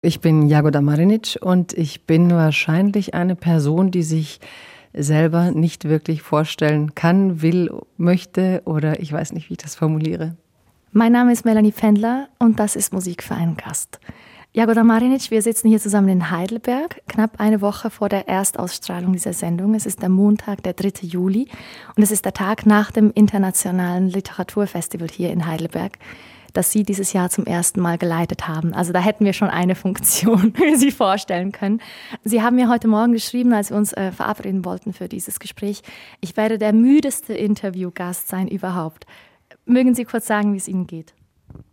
Ich bin Jagoda Marinic und ich bin wahrscheinlich eine Person, die sich selber nicht wirklich vorstellen kann, will, möchte oder ich weiß nicht, wie ich das formuliere. Mein Name ist Melanie Pendler und das ist Musik für einen Gast. Jagoda Marinic, wir sitzen hier zusammen in Heidelberg, knapp eine Woche vor der Erstausstrahlung dieser Sendung. Es ist der Montag, der 3. Juli und es ist der Tag nach dem Internationalen Literaturfestival hier in Heidelberg das Sie dieses Jahr zum ersten Mal geleitet haben. Also da hätten wir schon eine Funktion, Sie vorstellen können. Sie haben mir heute Morgen geschrieben, als wir uns äh, verabreden wollten für dieses Gespräch, ich werde der müdeste Interviewgast sein überhaupt. Mögen Sie kurz sagen, wie es Ihnen geht?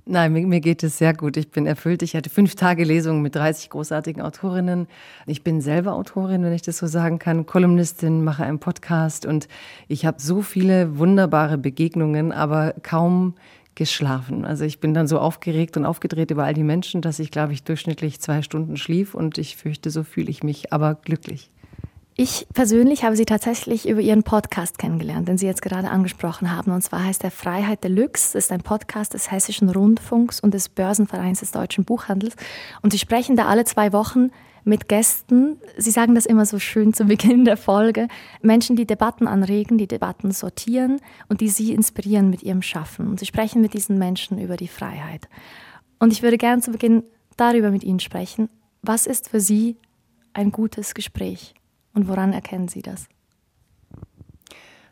Nein, mir, geht es sehr gut. Ich bin erfüllt. Ich hatte fünf Tage Lesungen mit 30 großartigen Autorinnen. Ich bin selber Autorin, wenn ich das so sagen kann, Kolumnistin, mache einen Podcast und ich habe so viele wunderbare Begegnungen, aber kaum geschlafen. Also ich bin dann so aufgeregt und aufgedreht über all die Menschen, dass ich, glaube ich, durchschnittlich zwei Stunden schlief und ich fürchte, so fühle ich mich, aber glücklich. Ich persönlich habe Sie tatsächlich über Ihren Podcast kennengelernt, den Sie jetzt gerade angesprochen haben. Und zwar heißt er Freiheit Deluxe. Ist ein Podcast des Hessischen Rundfunks und des Börsenvereins des Deutschen Buchhandels. Und Sie sprechen da alle zwei Wochen mit Gästen. Sie sagen das immer so schön zu Beginn der Folge. Menschen, die Debatten anregen, die Debatten sortieren und die Sie inspirieren mit ihrem Schaffen. Und Sie sprechen mit diesen Menschen über die Freiheit. Und ich würde gerne zu Beginn darüber mit Ihnen sprechen. Was ist für Sie ein gutes Gespräch und woran erkennen Sie das?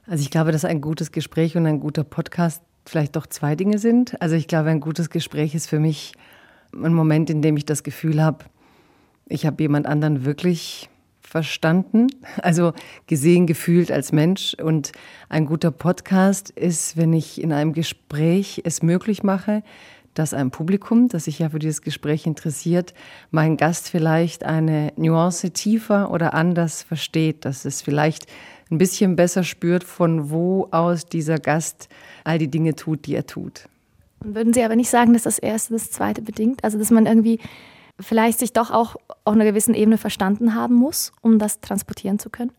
Also ich glaube, dass ein gutes Gespräch und ein guter Podcast vielleicht doch zwei Dinge sind. Also ich glaube, ein gutes Gespräch ist für mich ein Moment, in dem ich das Gefühl habe, ich habe jemand anderen wirklich verstanden, also gesehen, gefühlt als Mensch. Und ein guter Podcast ist, wenn ich in einem Gespräch es möglich mache, dass ein Publikum, das sich ja für dieses Gespräch interessiert, mein Gast vielleicht eine Nuance tiefer oder anders versteht, dass es vielleicht ein bisschen besser spürt, von wo aus dieser Gast all die Dinge tut, die er tut. Würden Sie aber nicht sagen, dass das Erste das Zweite bedingt? Also, dass man irgendwie vielleicht sich doch auch auf einer gewissen Ebene verstanden haben muss, um das transportieren zu können?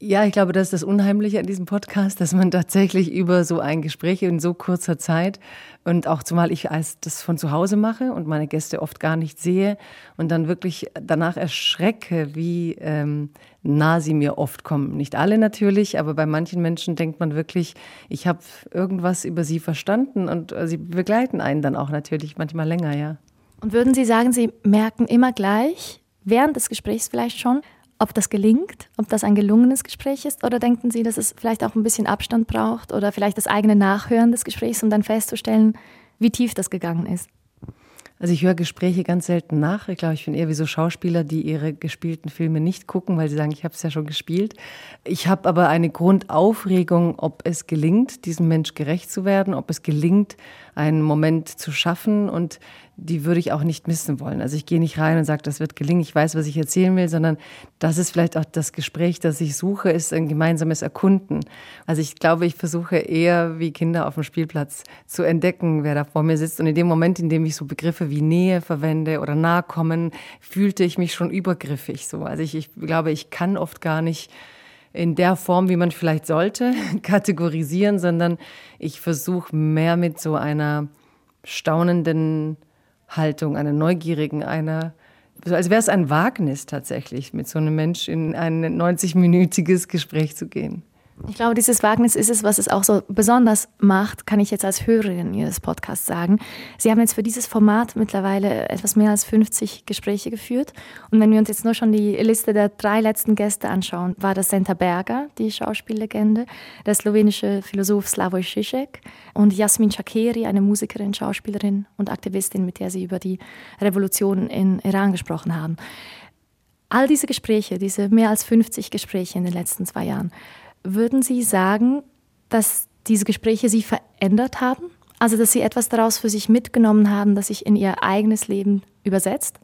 Ja, ich glaube, das ist das Unheimliche an diesem Podcast, dass man tatsächlich über so ein Gespräch in so kurzer Zeit und auch zumal ich das von zu Hause mache und meine Gäste oft gar nicht sehe und dann wirklich danach erschrecke, wie ähm, nah sie mir oft kommen. Nicht alle natürlich, aber bei manchen Menschen denkt man wirklich, ich habe irgendwas über sie verstanden und äh, sie begleiten einen dann auch natürlich manchmal länger, ja. Und würden Sie sagen, Sie merken immer gleich, während des Gesprächs vielleicht schon, ob das gelingt, ob das ein gelungenes Gespräch ist? Oder denken Sie, dass es vielleicht auch ein bisschen Abstand braucht oder vielleicht das eigene Nachhören des Gesprächs, um dann festzustellen, wie tief das gegangen ist? Also ich höre Gespräche ganz selten nach. Ich glaube, ich bin eher wie so Schauspieler, die ihre gespielten Filme nicht gucken, weil sie sagen, ich habe es ja schon gespielt. Ich habe aber eine Grundaufregung, ob es gelingt, diesem Mensch gerecht zu werden, ob es gelingt, einen Moment zu schaffen und die würde ich auch nicht missen wollen. Also ich gehe nicht rein und sage, das wird gelingen, ich weiß, was ich erzählen will, sondern das ist vielleicht auch das Gespräch, das ich suche, ist ein gemeinsames Erkunden. Also ich glaube, ich versuche eher wie Kinder auf dem Spielplatz zu entdecken, wer da vor mir sitzt. Und in dem Moment, in dem ich so Begriffe wie Nähe verwende oder Nahkommen, fühlte ich mich schon übergriffig so. Also ich, ich glaube, ich kann oft gar nicht in der Form, wie man vielleicht sollte, kategorisieren, sondern ich versuche mehr mit so einer staunenden Haltung, einer neugierigen, einer, als wäre es ein Wagnis tatsächlich, mit so einem Mensch in ein 90-minütiges Gespräch zu gehen. Ich glaube, dieses Wagnis ist es, was es auch so besonders macht, kann ich jetzt als Hörerin Ihres Podcasts sagen. Sie haben jetzt für dieses Format mittlerweile etwas mehr als 50 Gespräche geführt. Und wenn wir uns jetzt nur schon die Liste der drei letzten Gäste anschauen, war das Senta Berger, die Schauspiellegende, der slowenische Philosoph Slavoj Žižek und Jasmin Chakeri, eine Musikerin, Schauspielerin und Aktivistin, mit der Sie über die Revolution in Iran gesprochen haben. All diese Gespräche, diese mehr als 50 Gespräche in den letzten zwei Jahren, würden Sie sagen, dass diese Gespräche Sie verändert haben? Also, dass Sie etwas daraus für sich mitgenommen haben, das sich in Ihr eigenes Leben übersetzt?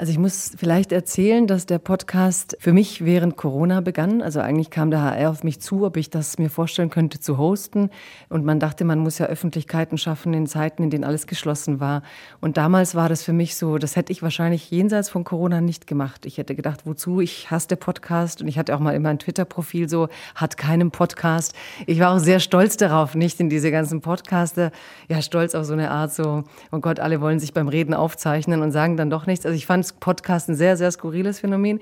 Also ich muss vielleicht erzählen, dass der Podcast für mich während Corona begann. Also eigentlich kam der HR auf mich zu, ob ich das mir vorstellen könnte zu hosten. Und man dachte, man muss ja Öffentlichkeiten schaffen in Zeiten, in denen alles geschlossen war. Und damals war das für mich so, das hätte ich wahrscheinlich jenseits von Corona nicht gemacht. Ich hätte gedacht, wozu? Ich hasse Podcast. Und ich hatte auch mal immer ein Twitter-Profil so, hat keinen Podcast. Ich war auch sehr stolz darauf, nicht in diese ganzen Podcaster. Ja, stolz auf so eine Art so, oh Gott, alle wollen sich beim Reden aufzeichnen und sagen dann doch nichts. Also ich fand Podcast ein sehr, sehr skurriles Phänomen.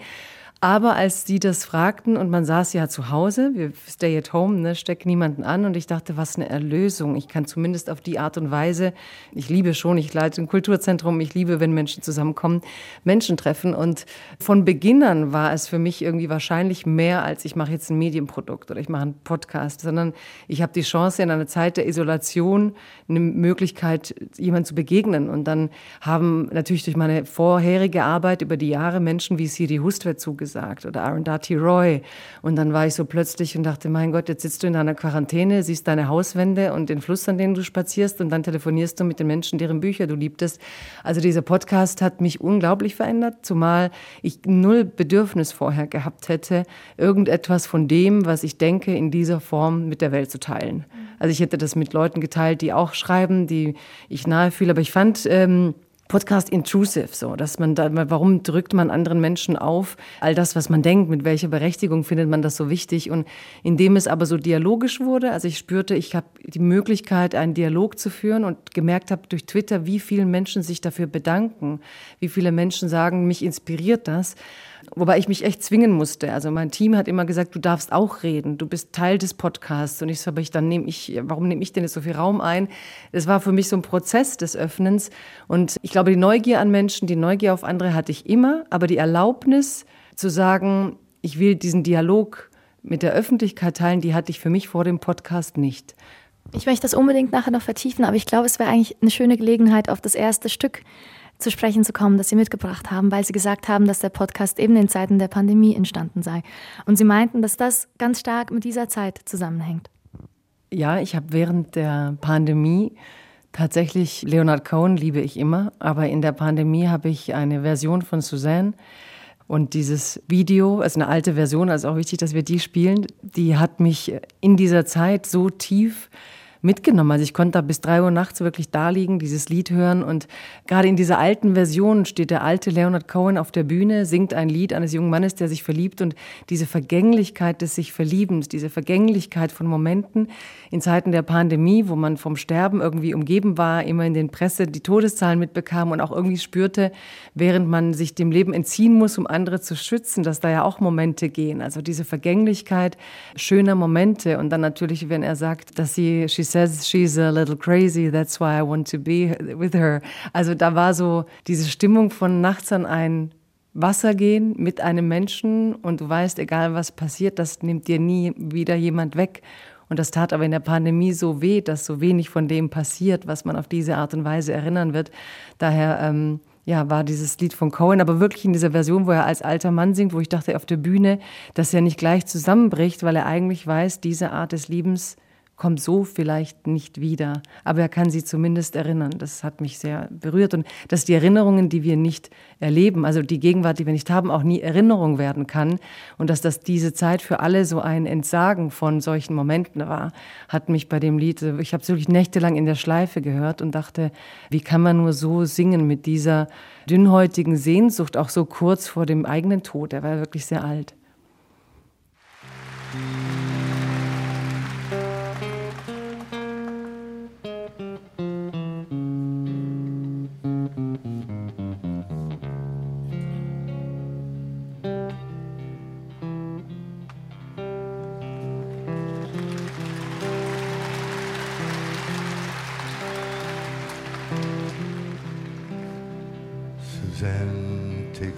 Aber als die das fragten und man saß ja zu Hause, wir stay at home, ne, steckt niemanden an und ich dachte, was eine Erlösung. Ich kann zumindest auf die Art und Weise, ich liebe schon, ich leite ein Kulturzentrum, ich liebe, wenn Menschen zusammenkommen, Menschen treffen und von Beginn an war es für mich irgendwie wahrscheinlich mehr als ich mache jetzt ein Medienprodukt oder ich mache einen Podcast, sondern ich habe die Chance in einer Zeit der Isolation eine Möglichkeit, jemand zu begegnen und dann haben natürlich durch meine vorherige Arbeit über die Jahre Menschen wie Siri Hustvedt zugesagt, gesagt oder Arundhati Roy. Und dann war ich so plötzlich und dachte, mein Gott, jetzt sitzt du in deiner Quarantäne, siehst deine Hauswände und den Fluss, an dem du spazierst und dann telefonierst du mit den Menschen, deren Bücher du liebtest. Also dieser Podcast hat mich unglaublich verändert, zumal ich null Bedürfnis vorher gehabt hätte, irgendetwas von dem, was ich denke, in dieser Form mit der Welt zu teilen. Also ich hätte das mit Leuten geteilt, die auch schreiben, die ich nahe fühle, aber ich fand... Ähm, Podcast intrusive, so, dass man da, warum drückt man anderen Menschen auf? All das, was man denkt, mit welcher Berechtigung findet man das so wichtig? Und indem es aber so dialogisch wurde, also ich spürte, ich habe die Möglichkeit, einen Dialog zu führen und gemerkt habe durch Twitter, wie viele Menschen sich dafür bedanken, wie viele Menschen sagen, mich inspiriert das. Wobei ich mich echt zwingen musste. Also mein Team hat immer gesagt, du darfst auch reden, du bist Teil des Podcasts. Und ich so, aber ich, dann nehme ich, warum nehme ich denn jetzt so viel Raum ein? Es war für mich so ein Prozess des Öffnens. Und ich glaube, die Neugier an Menschen, die Neugier auf andere hatte ich immer, aber die Erlaubnis zu sagen, ich will diesen Dialog mit der Öffentlichkeit teilen, die hatte ich für mich vor dem Podcast nicht. Ich möchte das unbedingt nachher noch vertiefen, aber ich glaube, es wäre eigentlich eine schöne Gelegenheit auf das erste Stück zu sprechen zu kommen, das Sie mitgebracht haben, weil Sie gesagt haben, dass der Podcast eben in Zeiten der Pandemie entstanden sei. Und Sie meinten, dass das ganz stark mit dieser Zeit zusammenhängt. Ja, ich habe während der Pandemie tatsächlich Leonard Cohen liebe ich immer, aber in der Pandemie habe ich eine Version von Suzanne und dieses Video, also eine alte Version, also auch wichtig, dass wir die spielen, die hat mich in dieser Zeit so tief mitgenommen. Also ich konnte da bis drei Uhr nachts wirklich da liegen, dieses Lied hören. Und gerade in dieser alten Version steht der alte Leonard Cohen auf der Bühne, singt ein Lied eines jungen Mannes, der sich verliebt. Und diese Vergänglichkeit des sich Verliebens, diese Vergänglichkeit von Momenten in Zeiten der Pandemie, wo man vom Sterben irgendwie umgeben war, immer in den Presse die Todeszahlen mitbekam und auch irgendwie spürte, während man sich dem Leben entziehen muss, um andere zu schützen, dass da ja auch Momente gehen. Also diese Vergänglichkeit schöner Momente. Und dann natürlich, wenn er sagt, dass sie, says she's a little crazy, that's why I want to be with her. Also da war so diese Stimmung von nachts an ein Wasser gehen mit einem Menschen und du weißt, egal was passiert, das nimmt dir nie wieder jemand weg. Und das tat aber in der Pandemie so weh, dass so wenig von dem passiert, was man auf diese Art und Weise erinnern wird. Daher ähm, ja, war dieses Lied von Cohen, aber wirklich in dieser Version, wo er als alter Mann singt, wo ich dachte auf der Bühne, dass er nicht gleich zusammenbricht, weil er eigentlich weiß, diese Art des Liebens kommt so vielleicht nicht wieder. Aber er kann sie zumindest erinnern. Das hat mich sehr berührt. Und dass die Erinnerungen, die wir nicht erleben, also die Gegenwart, die wir nicht haben, auch nie Erinnerung werden kann. Und dass das diese Zeit für alle so ein Entsagen von solchen Momenten war, hat mich bei dem Lied, ich habe es wirklich nächtelang in der Schleife gehört und dachte, wie kann man nur so singen mit dieser dünnhäutigen Sehnsucht, auch so kurz vor dem eigenen Tod. Er war wirklich sehr alt.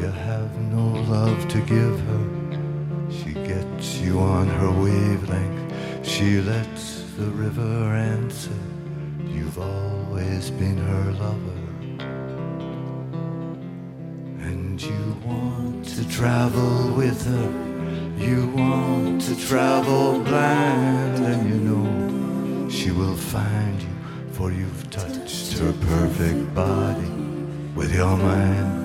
You have no love to give her. She gets you on her wavelength. She lets the river answer. You've always been her lover. And you want to travel with her. You want to travel blind, and you know she will find you, for you've touched her perfect body with your mind.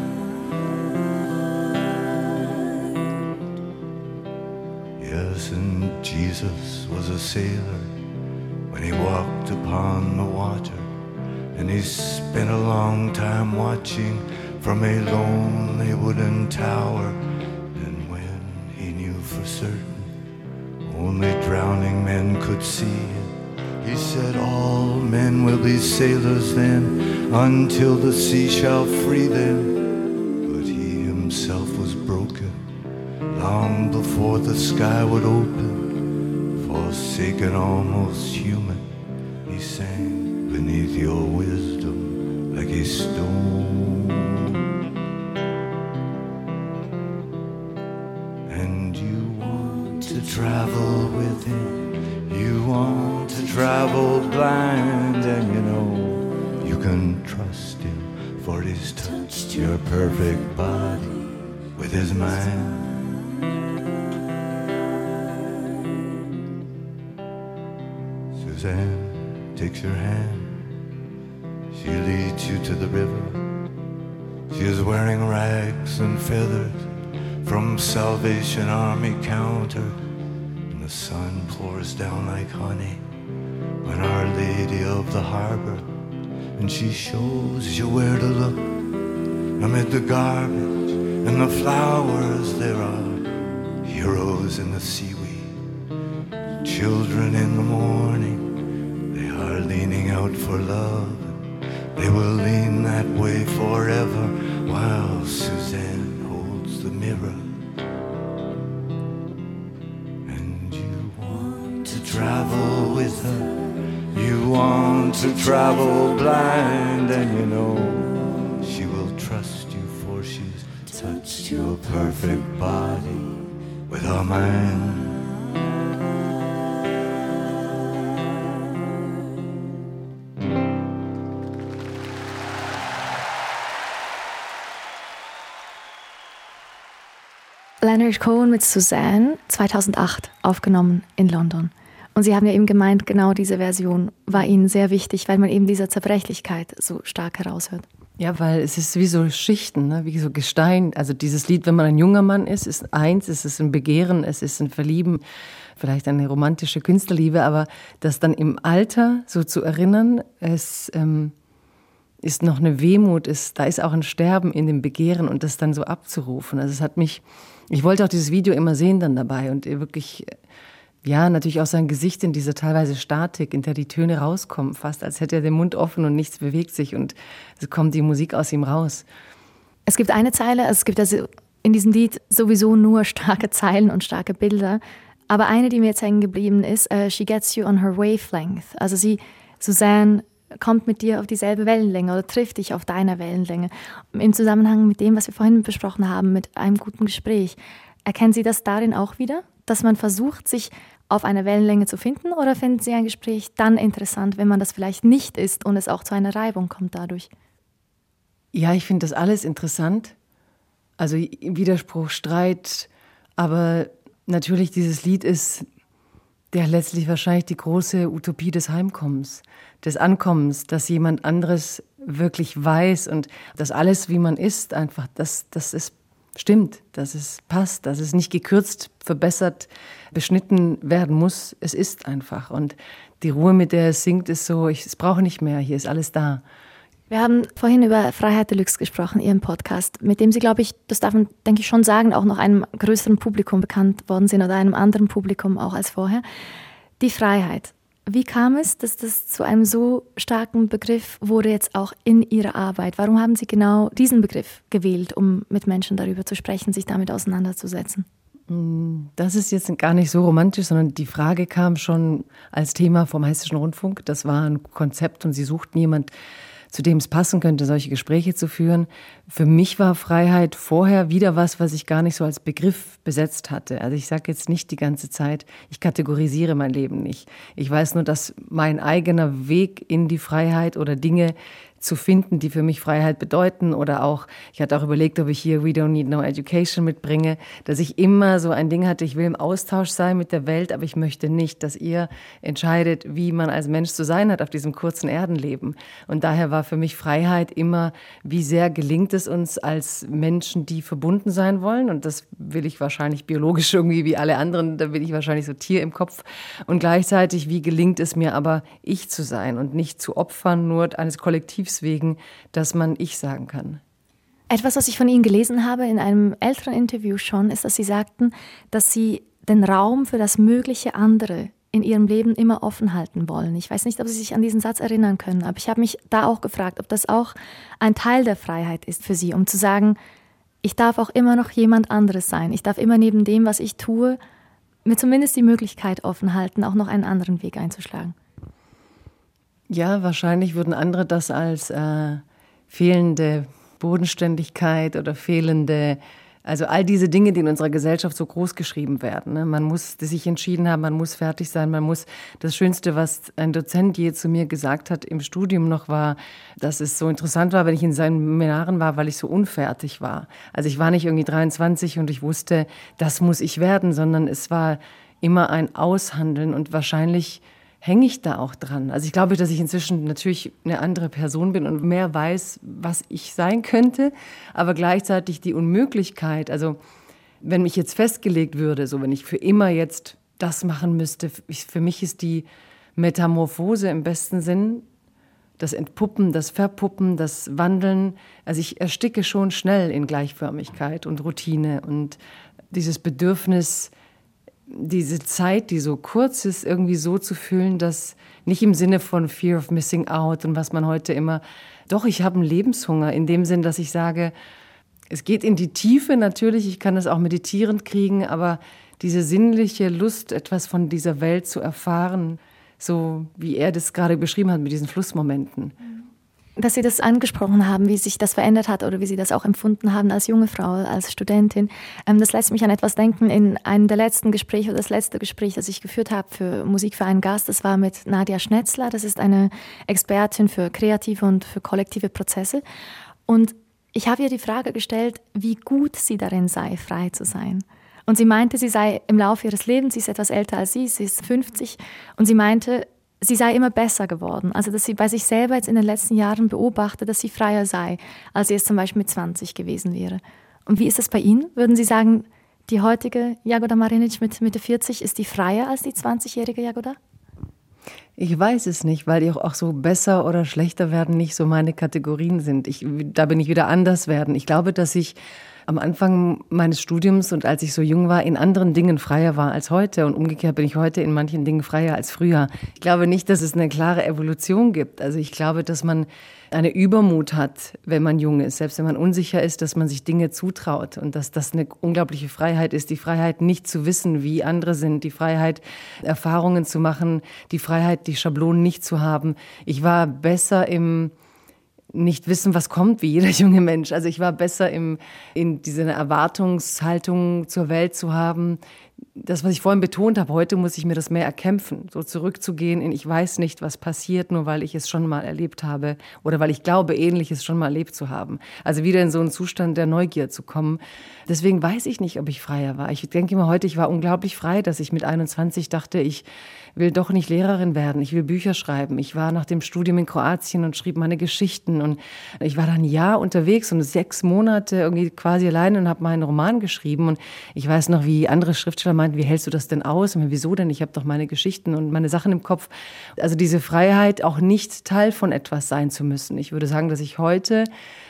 And Jesus was a sailor when he walked upon the water, and he spent a long time watching from a lonely wooden tower. And when he knew for certain only drowning men could see him, he said, All men will be sailors then until the sea shall free them. The sky would open. Forsaken, almost human, he sank beneath your wisdom like a stone. And you want to travel with him. You want to travel blind, and you know you can trust him, for he's touched your perfect body with his mind. Suzanne takes your hand. She leads you to the river. She is wearing rags and feathers from Salvation Army counter. And the sun pours down like honey on Our Lady of the Harbor. And she shows you where to look amid the garbage and the flowers. There are heroes in the seaweed, children in the morning. Are leaning out for love. They will lean that way forever while Suzanne holds the mirror. And you want to travel with her. You want to travel blind, and you know she will trust you, for she's touched your perfect body with her mind. Leonard Cohen mit Suzanne 2008 aufgenommen in London. Und Sie haben ja eben gemeint, genau diese Version war Ihnen sehr wichtig, weil man eben diese Zerbrechlichkeit so stark heraushört. Ja, weil es ist wie so Schichten, ne? wie so Gestein. Also dieses Lied, wenn man ein junger Mann ist, ist eins, es ist ein Begehren, es ist ein Verlieben, vielleicht eine romantische Künstlerliebe, aber das dann im Alter so zu erinnern, es ähm, ist noch eine Wehmut, ist, da ist auch ein Sterben in dem Begehren und das dann so abzurufen. Also es hat mich, ich wollte auch dieses Video immer sehen dann dabei und wirklich ja, natürlich auch sein Gesicht in dieser teilweise Statik, in der die Töne rauskommen, fast als hätte er den Mund offen und nichts bewegt sich und es kommt die Musik aus ihm raus. Es gibt eine Zeile, also es gibt also in diesem Lied sowieso nur starke Zeilen und starke Bilder, aber eine, die mir jetzt hängen geblieben ist, uh, She gets you on her wavelength. Also sie, Suzanne, kommt mit dir auf dieselbe Wellenlänge oder trifft dich auf deiner Wellenlänge. Im Zusammenhang mit dem, was wir vorhin besprochen haben, mit einem guten Gespräch. Erkennen Sie das darin auch wieder? Dass man versucht, sich auf einer Wellenlänge zu finden oder finden Sie ein Gespräch dann interessant, wenn man das vielleicht nicht ist und es auch zu einer Reibung kommt dadurch? Ja, ich finde das alles interessant. Also Widerspruch, Streit, aber natürlich dieses Lied ist ja letztlich wahrscheinlich die große Utopie des Heimkommens, des Ankommens, dass jemand anderes wirklich weiß und dass alles, wie man ist, einfach, dass das ist stimmt, dass es passt, dass es nicht gekürzt, verbessert, beschnitten werden muss. Es ist einfach. Und die Ruhe, mit der es singt, ist so, ich es brauche nicht mehr, hier ist alles da. Wir haben vorhin über Freiheit Deluxe gesprochen, Ihrem Podcast, mit dem Sie, glaube ich, das darf man, denke ich, schon sagen, auch noch einem größeren Publikum bekannt worden sind oder einem anderen Publikum auch als vorher. Die Freiheit. Wie kam es, dass das zu einem so starken Begriff wurde jetzt auch in Ihrer Arbeit? Warum haben Sie genau diesen Begriff gewählt, um mit Menschen darüber zu sprechen, sich damit auseinanderzusetzen? Das ist jetzt gar nicht so romantisch, sondern die Frage kam schon als Thema vom Hessischen Rundfunk. Das war ein Konzept und sie suchten jemand zu dem es passen könnte, solche Gespräche zu führen. Für mich war Freiheit vorher wieder was, was ich gar nicht so als Begriff besetzt hatte. Also ich sage jetzt nicht die ganze Zeit, ich kategorisiere mein Leben nicht. Ich weiß nur, dass mein eigener Weg in die Freiheit oder Dinge, zu finden, die für mich Freiheit bedeuten. Oder auch, ich hatte auch überlegt, ob ich hier We Don't Need No Education mitbringe, dass ich immer so ein Ding hatte, ich will im Austausch sein mit der Welt, aber ich möchte nicht, dass ihr entscheidet, wie man als Mensch zu sein hat auf diesem kurzen Erdenleben. Und daher war für mich Freiheit immer, wie sehr gelingt es uns als Menschen, die verbunden sein wollen. Und das will ich wahrscheinlich biologisch irgendwie wie alle anderen, da bin ich wahrscheinlich so Tier im Kopf. Und gleichzeitig, wie gelingt es mir aber, ich zu sein und nicht zu opfern nur eines Kollektivs wegen, dass man ich sagen kann. Etwas, was ich von Ihnen gelesen habe in einem älteren Interview schon, ist, dass Sie sagten, dass Sie den Raum für das mögliche andere in Ihrem Leben immer offen halten wollen. Ich weiß nicht, ob Sie sich an diesen Satz erinnern können, aber ich habe mich da auch gefragt, ob das auch ein Teil der Freiheit ist für Sie, um zu sagen, ich darf auch immer noch jemand anderes sein. Ich darf immer neben dem, was ich tue, mir zumindest die Möglichkeit offen halten, auch noch einen anderen Weg einzuschlagen. Ja, wahrscheinlich würden andere das als äh, fehlende Bodenständigkeit oder fehlende, also all diese Dinge, die in unserer Gesellschaft so groß geschrieben werden. Ne? Man muss sich entschieden haben, man muss fertig sein, man muss. Das Schönste, was ein Dozent je zu mir gesagt hat im Studium noch war, dass es so interessant war, wenn ich in seinen Seminaren war, weil ich so unfertig war. Also ich war nicht irgendwie 23 und ich wusste, das muss ich werden, sondern es war immer ein Aushandeln und wahrscheinlich hänge ich da auch dran. Also ich glaube, dass ich inzwischen natürlich eine andere Person bin und mehr weiß, was ich sein könnte, aber gleichzeitig die Unmöglichkeit, also wenn mich jetzt festgelegt würde, so wenn ich für immer jetzt das machen müsste, für mich ist die Metamorphose im besten Sinn das Entpuppen, das Verpuppen, das Wandeln. Also ich ersticke schon schnell in Gleichförmigkeit und Routine und dieses Bedürfnis, diese Zeit, die so kurz ist, irgendwie so zu fühlen, dass nicht im Sinne von Fear of Missing Out und was man heute immer, doch, ich habe einen Lebenshunger in dem Sinn, dass ich sage, es geht in die Tiefe natürlich, ich kann das auch meditierend kriegen, aber diese sinnliche Lust, etwas von dieser Welt zu erfahren, so wie er das gerade beschrieben hat mit diesen Flussmomenten. Mhm dass Sie das angesprochen haben, wie sich das verändert hat oder wie Sie das auch empfunden haben als junge Frau, als Studentin. Ähm, das lässt mich an etwas denken. In einem der letzten Gespräche oder das letzte Gespräch, das ich geführt habe für Musik für einen Gast, das war mit Nadia Schnetzler. Das ist eine Expertin für kreative und für kollektive Prozesse. Und ich habe ihr die Frage gestellt, wie gut sie darin sei, frei zu sein. Und sie meinte, sie sei im Laufe ihres Lebens, sie ist etwas älter als sie, sie ist 50, und sie meinte, sie sei immer besser geworden. Also, dass sie bei sich selber jetzt in den letzten Jahren beobachtet, dass sie freier sei, als sie es zum Beispiel mit 20 gewesen wäre. Und wie ist es bei Ihnen? Würden Sie sagen, die heutige Jagoda Marinic mit Mitte 40, ist die freier als die 20-jährige Jagoda? Ich weiß es nicht, weil die auch so besser oder schlechter werden nicht so meine Kategorien sind. Ich, da bin ich wieder anders werden. Ich glaube, dass ich am Anfang meines Studiums und als ich so jung war, in anderen Dingen freier war als heute. Und umgekehrt bin ich heute in manchen Dingen freier als früher. Ich glaube nicht, dass es eine klare Evolution gibt. Also ich glaube, dass man eine Übermut hat, wenn man jung ist, selbst wenn man unsicher ist, dass man sich Dinge zutraut und dass das eine unglaubliche Freiheit ist. Die Freiheit, nicht zu wissen, wie andere sind, die Freiheit, Erfahrungen zu machen, die Freiheit, die Schablonen nicht zu haben. Ich war besser im nicht wissen, was kommt, wie jeder junge Mensch. Also ich war besser im, in diese Erwartungshaltung zur Welt zu haben. Das, was ich vorhin betont habe, heute muss ich mir das mehr erkämpfen, so zurückzugehen in ich weiß nicht, was passiert, nur weil ich es schon mal erlebt habe oder weil ich glaube, ähnliches schon mal erlebt zu haben. Also wieder in so einen Zustand der Neugier zu kommen. Deswegen weiß ich nicht, ob ich freier war. Ich denke immer heute, ich war unglaublich frei, dass ich mit 21 dachte, ich will doch nicht Lehrerin werden, ich will Bücher schreiben. Ich war nach dem Studium in Kroatien und schrieb meine Geschichten und ich war dann ein Jahr unterwegs und sechs Monate irgendwie quasi allein und habe meinen Roman geschrieben und ich weiß noch, wie andere Schriftsteller meinten, wie hältst du das denn aus? Und wieso denn? Ich habe doch meine Geschichten und meine Sachen im Kopf. Also diese Freiheit, auch nicht Teil von etwas sein zu müssen. Ich würde sagen, dass ich heute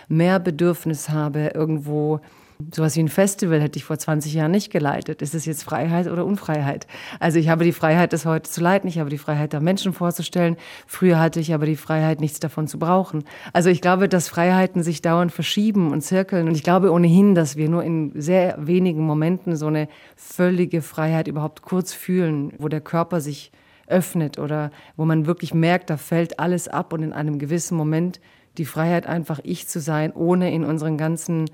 mehr Bedürfnis habe, irgendwo Sowas wie ein Festival hätte ich vor 20 Jahren nicht geleitet. Ist es jetzt Freiheit oder Unfreiheit? Also ich habe die Freiheit, das heute zu leiten. Ich habe die Freiheit, da Menschen vorzustellen. Früher hatte ich aber die Freiheit, nichts davon zu brauchen. Also ich glaube, dass Freiheiten sich dauernd verschieben und zirkeln. Und ich glaube ohnehin, dass wir nur in sehr wenigen Momenten so eine völlige Freiheit überhaupt kurz fühlen, wo der Körper sich öffnet oder wo man wirklich merkt, da fällt alles ab und in einem gewissen Moment die Freiheit, einfach ich zu sein, ohne in unseren ganzen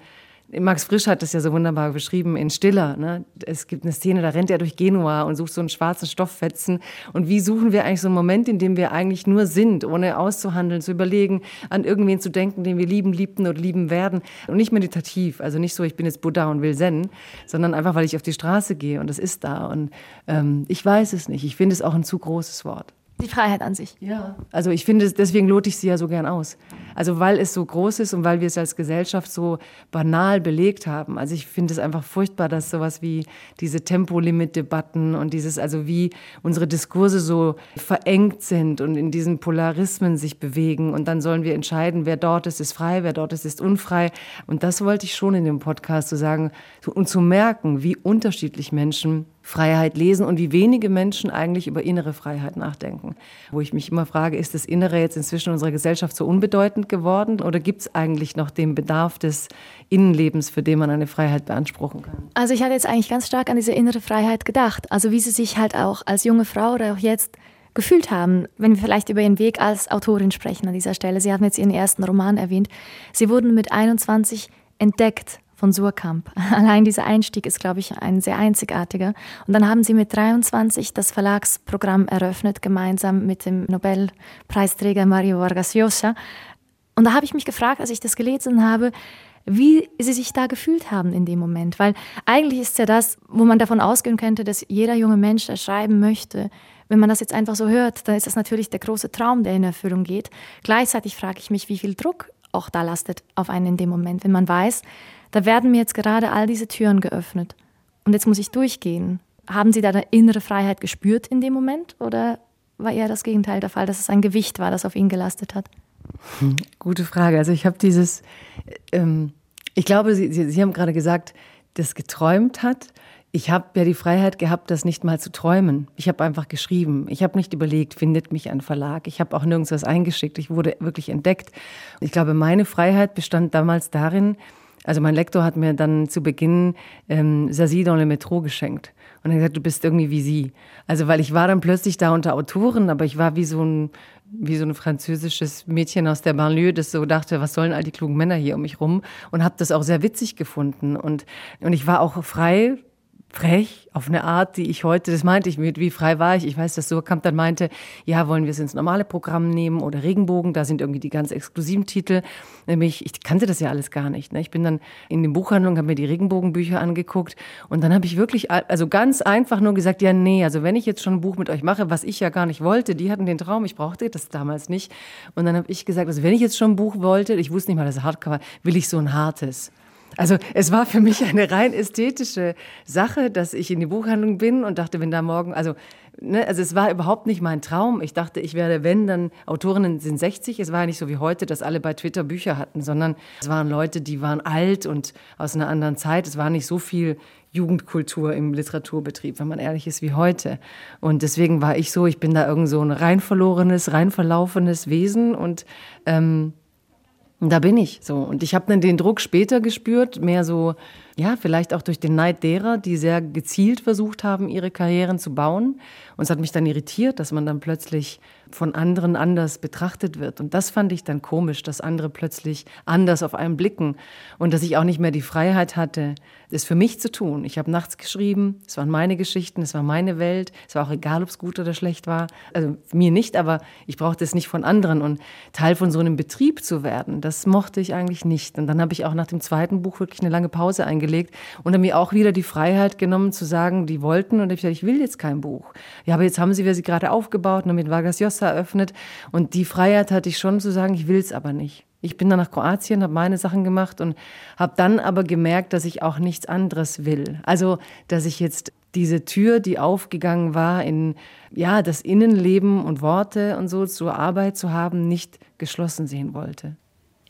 Max Frisch hat das ja so wunderbar beschrieben in Stiller. Ne? Es gibt eine Szene, da rennt er durch Genua und sucht so einen schwarzen Stofffetzen. Und wie suchen wir eigentlich so einen Moment, in dem wir eigentlich nur sind, ohne auszuhandeln, zu überlegen, an irgendwen zu denken, den wir lieben, liebten oder lieben werden. Und nicht meditativ, also nicht so, ich bin jetzt Buddha und will Zen, sondern einfach, weil ich auf die Straße gehe und es ist da. Und ähm, ich weiß es nicht. Ich finde es auch ein zu großes Wort. Die Freiheit an sich. Ja. Also ich finde, deswegen lote ich sie ja so gern aus. Also weil es so groß ist und weil wir es als Gesellschaft so banal belegt haben. Also ich finde es einfach furchtbar, dass sowas wie diese Tempolimit-Debatten und dieses, also wie unsere Diskurse so verengt sind und in diesen Polarismen sich bewegen. Und dann sollen wir entscheiden, wer dort ist, ist frei, wer dort ist, ist unfrei. Und das wollte ich schon in dem Podcast so sagen und zu merken, wie unterschiedlich Menschen Freiheit lesen und wie wenige Menschen eigentlich über innere Freiheit nachdenken. Wo ich mich immer frage, ist das Innere jetzt inzwischen in unserer Gesellschaft so unbedeutend geworden oder gibt es eigentlich noch den Bedarf des Innenlebens, für den man eine Freiheit beanspruchen kann? Also ich hatte jetzt eigentlich ganz stark an diese innere Freiheit gedacht. Also wie sie sich halt auch als junge Frau oder auch jetzt gefühlt haben, wenn wir vielleicht über ihren Weg als Autorin sprechen an dieser Stelle. Sie haben jetzt ihren ersten Roman erwähnt. Sie wurden mit 21 entdeckt von Surkamp. Allein dieser Einstieg ist, glaube ich, ein sehr einzigartiger. Und dann haben sie mit 23 das Verlagsprogramm eröffnet, gemeinsam mit dem Nobelpreisträger Mario Vargas Llosa. Und da habe ich mich gefragt, als ich das gelesen habe, wie sie sich da gefühlt haben in dem Moment. Weil eigentlich ist ja das, wo man davon ausgehen könnte, dass jeder junge Mensch das schreiben möchte. Wenn man das jetzt einfach so hört, dann ist das natürlich der große Traum, der in Erfüllung geht. Gleichzeitig frage ich mich, wie viel Druck auch da lastet auf einen in dem Moment, wenn man weiß, da werden mir jetzt gerade all diese Türen geöffnet. Und jetzt muss ich durchgehen. Haben Sie da eine innere Freiheit gespürt in dem Moment oder war eher das Gegenteil der Fall, dass es ein Gewicht war, das auf ihn gelastet hat? Gute Frage. Also ich habe dieses, ähm, ich glaube, Sie, Sie, Sie haben gerade gesagt, das geträumt hat. Ich habe ja die Freiheit gehabt, das nicht mal zu träumen. Ich habe einfach geschrieben. Ich habe nicht überlegt, findet mich ein Verlag. Ich habe auch nirgends was eingeschickt. Ich wurde wirklich entdeckt. Ich glaube, meine Freiheit bestand damals darin, also mein Lektor hat mir dann zu Beginn ähm, Sazie dans le Metro geschenkt. Und er hat gesagt, du bist irgendwie wie sie. Also weil ich war dann plötzlich da unter Autoren, aber ich war wie so ein wie so ein französisches Mädchen aus der Banlieue, das so dachte, was sollen all die klugen Männer hier um mich rum? Und habe das auch sehr witzig gefunden. Und, und ich war auch frei frech auf eine Art, die ich heute, das meinte ich mit, wie frei war ich. Ich weiß, dass Surkamp dann meinte, ja, wollen wir es ins normale Programm nehmen oder Regenbogen, da sind irgendwie die ganz exklusiven Titel. Nämlich, ich kannte das ja alles gar nicht. Ne? Ich bin dann in den Buchhandlungen, habe mir die Regenbogenbücher angeguckt und dann habe ich wirklich, also ganz einfach nur gesagt, ja, nee, also wenn ich jetzt schon ein Buch mit euch mache, was ich ja gar nicht wollte, die hatten den Traum, ich brauchte das damals nicht. Und dann habe ich gesagt, also wenn ich jetzt schon ein Buch wollte, ich wusste nicht mal, dass es Hardcover, will ich so ein hartes. Also es war für mich eine rein ästhetische Sache, dass ich in die Buchhandlung bin und dachte, wenn da morgen, also, ne, also es war überhaupt nicht mein Traum. Ich dachte, ich werde, wenn, dann Autorinnen sind 60. Es war ja nicht so wie heute, dass alle bei Twitter Bücher hatten, sondern es waren Leute, die waren alt und aus einer anderen Zeit. Es war nicht so viel Jugendkultur im Literaturbetrieb, wenn man ehrlich ist, wie heute. Und deswegen war ich so, ich bin da irgend so ein rein verlorenes, rein verlaufenes Wesen und ähm, da bin ich so. Und ich habe dann den Druck später gespürt, mehr so, ja, vielleicht auch durch den Neid derer, die sehr gezielt versucht haben, ihre Karrieren zu bauen. Und es hat mich dann irritiert, dass man dann plötzlich von anderen anders betrachtet wird. Und das fand ich dann komisch, dass andere plötzlich anders auf einen blicken und dass ich auch nicht mehr die Freiheit hatte, es für mich zu tun. Ich habe nachts geschrieben, es waren meine Geschichten, es war meine Welt, es war auch egal, ob es gut oder schlecht war. Also mir nicht, aber ich brauchte es nicht von anderen. Und Teil von so einem Betrieb zu werden, das mochte ich eigentlich nicht. Und dann habe ich auch nach dem zweiten Buch wirklich eine lange Pause eingelegt und dann mir auch wieder die Freiheit genommen zu sagen, die wollten und ich gesagt, ich will jetzt kein Buch. Ja, aber jetzt haben sie wir sie gerade aufgebaut und mit Vargas Llosa eröffnet und die Freiheit hatte ich schon zu sagen, ich will es aber nicht. Ich bin dann nach Kroatien, habe meine Sachen gemacht und habe dann aber gemerkt, dass ich auch nichts anderes will. Also, dass ich jetzt diese Tür, die aufgegangen war in ja, das Innenleben und Worte und so zur Arbeit zu haben, nicht geschlossen sehen wollte.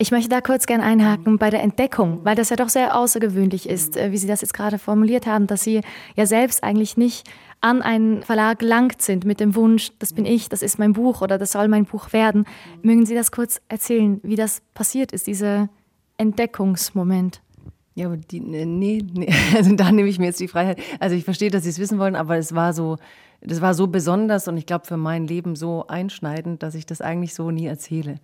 Ich möchte da kurz gern einhaken bei der Entdeckung, weil das ja doch sehr außergewöhnlich ist, äh, wie Sie das jetzt gerade formuliert haben, dass Sie ja selbst eigentlich nicht an einen Verlag gelangt sind mit dem Wunsch, das bin ich, das ist mein Buch oder das soll mein Buch werden. Mögen Sie das kurz erzählen, wie das passiert ist, dieser Entdeckungsmoment? Ja, aber die, nee, nee, also da nehme ich mir jetzt die Freiheit. Also ich verstehe, dass Sie es wissen wollen, aber es war so, das war so besonders und ich glaube für mein Leben so einschneidend, dass ich das eigentlich so nie erzähle.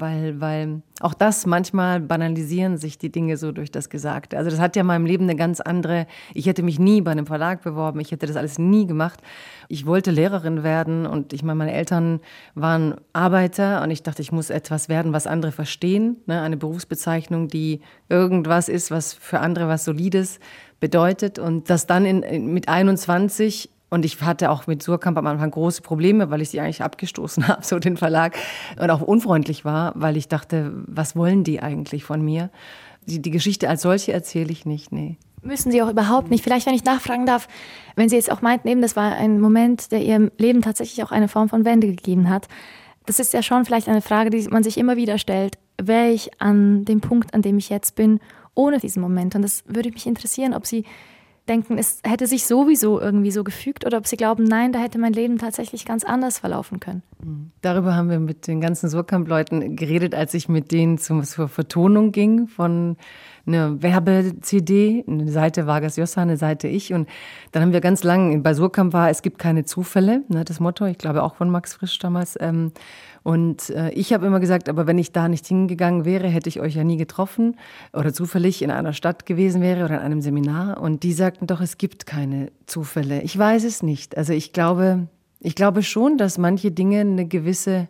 Weil, weil auch das manchmal banalisieren sich die Dinge so durch das Gesagte. Also das hat ja in meinem Leben eine ganz andere, ich hätte mich nie bei einem Verlag beworben, ich hätte das alles nie gemacht. Ich wollte Lehrerin werden und ich meine, meine Eltern waren Arbeiter und ich dachte, ich muss etwas werden, was andere verstehen, ne? eine Berufsbezeichnung, die irgendwas ist, was für andere was Solides bedeutet und das dann in, mit 21 und ich hatte auch mit Surkamp am Anfang große Probleme, weil ich sie eigentlich abgestoßen habe, so den Verlag. Und auch unfreundlich war, weil ich dachte, was wollen die eigentlich von mir? Die, die Geschichte als solche erzähle ich nicht, nee. Müssen Sie auch überhaupt nicht. Vielleicht, wenn ich nachfragen darf, wenn Sie jetzt auch meinten, eben, das war ein Moment, der Ihrem Leben tatsächlich auch eine Form von Wende gegeben hat. Das ist ja schon vielleicht eine Frage, die man sich immer wieder stellt. Wäre ich an dem Punkt, an dem ich jetzt bin, ohne diesen Moment? Und das würde mich interessieren, ob Sie denken, es hätte sich sowieso irgendwie so gefügt oder ob sie glauben, nein, da hätte mein Leben tatsächlich ganz anders verlaufen können. Mhm. Darüber haben wir mit den ganzen Surkamp-Leuten geredet, als ich mit denen zum, zur Vertonung ging von einer Werbe-CD. Eine Seite Vargas Llosa, eine Seite ich. Und dann haben wir ganz lang, bei Surkamp war, es gibt keine Zufälle, ne, das Motto, ich glaube auch von Max Frisch damals. Ähm, und äh, ich habe immer gesagt, aber wenn ich da nicht hingegangen wäre, hätte ich euch ja nie getroffen oder zufällig in einer Stadt gewesen wäre oder in einem Seminar. Und die sagten doch, es gibt keine Zufälle. Ich weiß es nicht. Also ich glaube, ich glaube schon, dass manche Dinge eine gewisse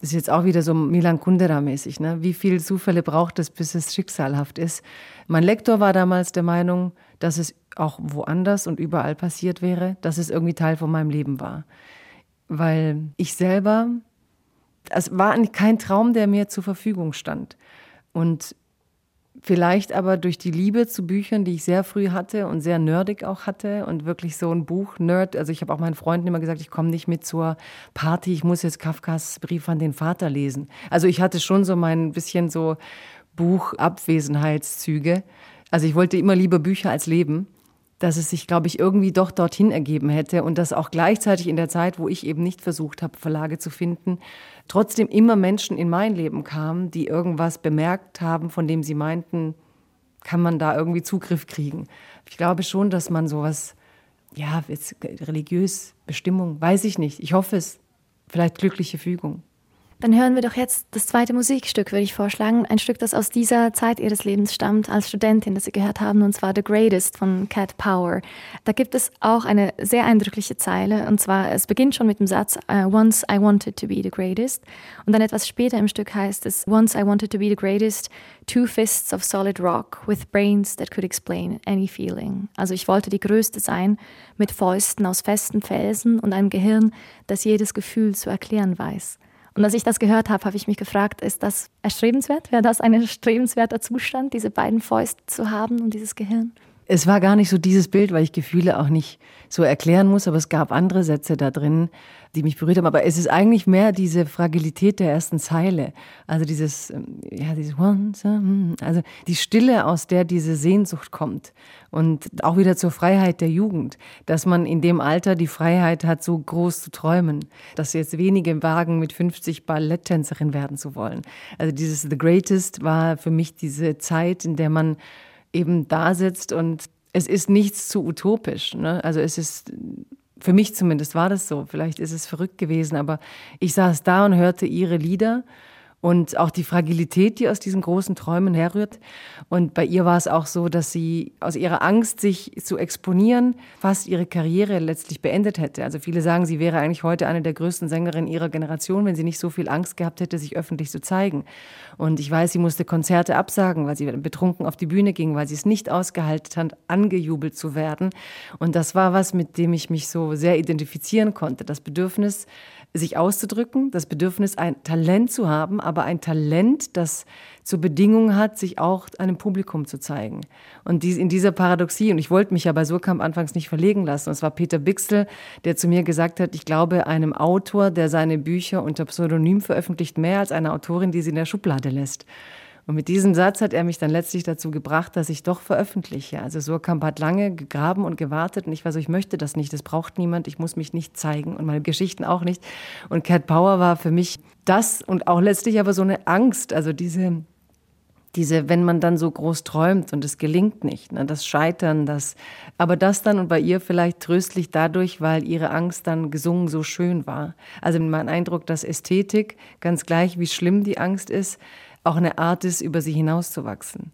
das ist jetzt auch wieder so Milan Kundera-mäßig. Ne? Wie viele Zufälle braucht es, bis es schicksalhaft ist? Mein Lektor war damals der Meinung, dass es auch woanders und überall passiert wäre, dass es irgendwie Teil von meinem Leben war. Weil ich selber es war kein Traum, der mir zur Verfügung stand. Und vielleicht aber durch die Liebe zu Büchern, die ich sehr früh hatte und sehr nerdig auch hatte und wirklich so ein Buch-Nerd. Also ich habe auch meinen Freunden immer gesagt, ich komme nicht mit zur Party, ich muss jetzt Kafkas Brief an den Vater lesen. Also ich hatte schon so mein bisschen so Buchabwesenheitszüge. Also ich wollte immer lieber Bücher als Leben dass es sich, glaube ich, irgendwie doch dorthin ergeben hätte und dass auch gleichzeitig in der Zeit, wo ich eben nicht versucht habe, Verlage zu finden, trotzdem immer Menschen in mein Leben kamen, die irgendwas bemerkt haben, von dem sie meinten, kann man da irgendwie Zugriff kriegen. Ich glaube schon, dass man sowas, ja, jetzt religiös, Bestimmung, weiß ich nicht. Ich hoffe es. Vielleicht glückliche Fügung. Dann hören wir doch jetzt das zweite Musikstück, würde ich vorschlagen. Ein Stück, das aus dieser Zeit ihres Lebens stammt, als Studentin, das Sie gehört haben, und zwar The Greatest von Cat Power. Da gibt es auch eine sehr eindrückliche Zeile, und zwar, es beginnt schon mit dem Satz, uh, Once I wanted to be the greatest. Und dann etwas später im Stück heißt es, Once I wanted to be the greatest, two fists of solid rock with brains that could explain any feeling. Also ich wollte die Größte sein, mit Fäusten aus festen Felsen und einem Gehirn, das jedes Gefühl zu erklären weiß. Und als ich das gehört habe, habe ich mich gefragt, ist das erstrebenswert? Wäre das ein erstrebenswerter Zustand, diese beiden Fäuste zu haben und dieses Gehirn? Es war gar nicht so dieses Bild, weil ich Gefühle auch nicht so erklären muss, aber es gab andere Sätze da drin, die mich berührt haben. Aber es ist eigentlich mehr diese Fragilität der ersten Zeile. Also dieses, ähm, ja, dieses Once, hm, also die Stille, aus der diese Sehnsucht kommt. Und auch wieder zur Freiheit der Jugend. Dass man in dem Alter die Freiheit hat, so groß zu träumen. Dass jetzt wenige wagen, mit 50 Balletttänzerin werden zu wollen. Also dieses The Greatest war für mich diese Zeit, in der man eben da sitzt und es ist nichts zu utopisch. Ne? Also es ist für mich zumindest war das so. Vielleicht ist es verrückt gewesen, aber ich saß da und hörte ihre Lieder und auch die Fragilität, die aus diesen großen Träumen herrührt. Und bei ihr war es auch so, dass sie aus ihrer Angst, sich zu exponieren, fast ihre Karriere letztlich beendet hätte. Also viele sagen, sie wäre eigentlich heute eine der größten Sängerinnen ihrer Generation, wenn sie nicht so viel Angst gehabt hätte, sich öffentlich zu zeigen. Und ich weiß, sie musste Konzerte absagen, weil sie betrunken auf die Bühne ging, weil sie es nicht ausgehalten hat, angejubelt zu werden. Und das war was, mit dem ich mich so sehr identifizieren konnte. Das Bedürfnis, sich auszudrücken, das Bedürfnis, ein Talent zu haben, aber ein Talent, das zur Bedingung hat, sich auch einem Publikum zu zeigen. Und in dieser Paradoxie, und ich wollte mich ja bei Surkamp anfangs nicht verlegen lassen, und es war Peter Bixel, der zu mir gesagt hat, ich glaube einem Autor, der seine Bücher unter Pseudonym veröffentlicht, mehr als einer Autorin, die sie in der Schublade lässt. Und mit diesem Satz hat er mich dann letztlich dazu gebracht, dass ich doch veröffentliche. Also Surkamp hat lange gegraben und gewartet und ich war so, ich möchte das nicht, das braucht niemand, ich muss mich nicht zeigen und meine Geschichten auch nicht. Und Cat Power war für mich das und auch letztlich aber so eine Angst, also diese diese, wenn man dann so groß träumt und es gelingt nicht, ne, das Scheitern, das, aber das dann und bei ihr vielleicht tröstlich dadurch, weil ihre Angst dann gesungen so schön war. Also mein Eindruck, dass Ästhetik, ganz gleich wie schlimm die Angst ist, auch eine Art ist, über sie hinauszuwachsen.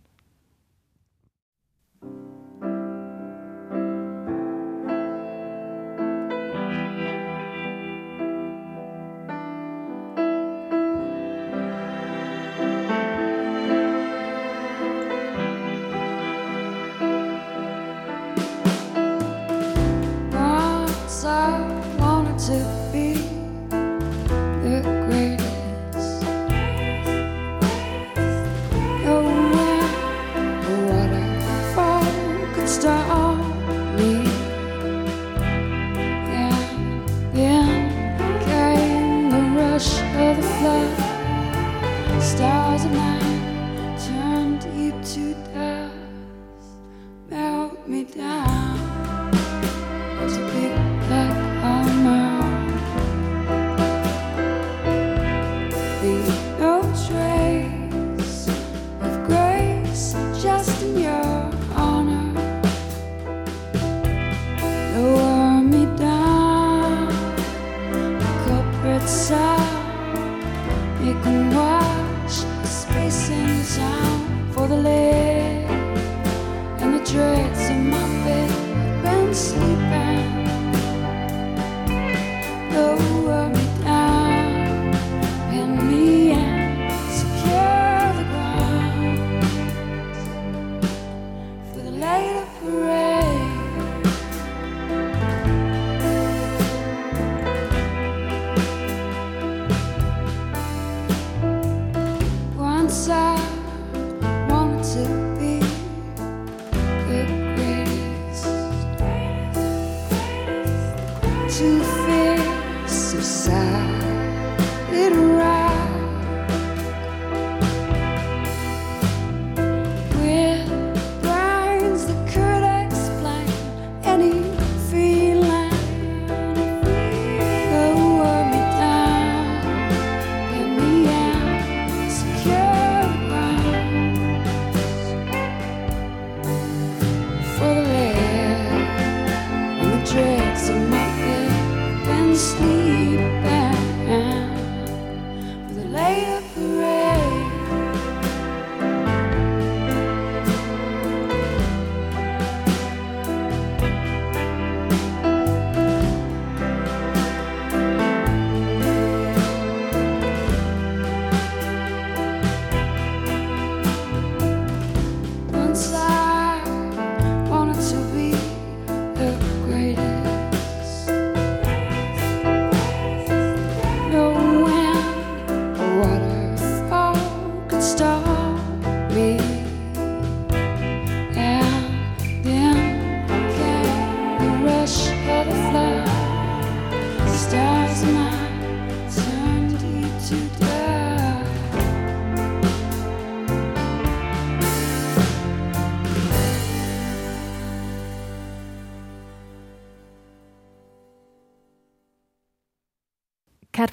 Cat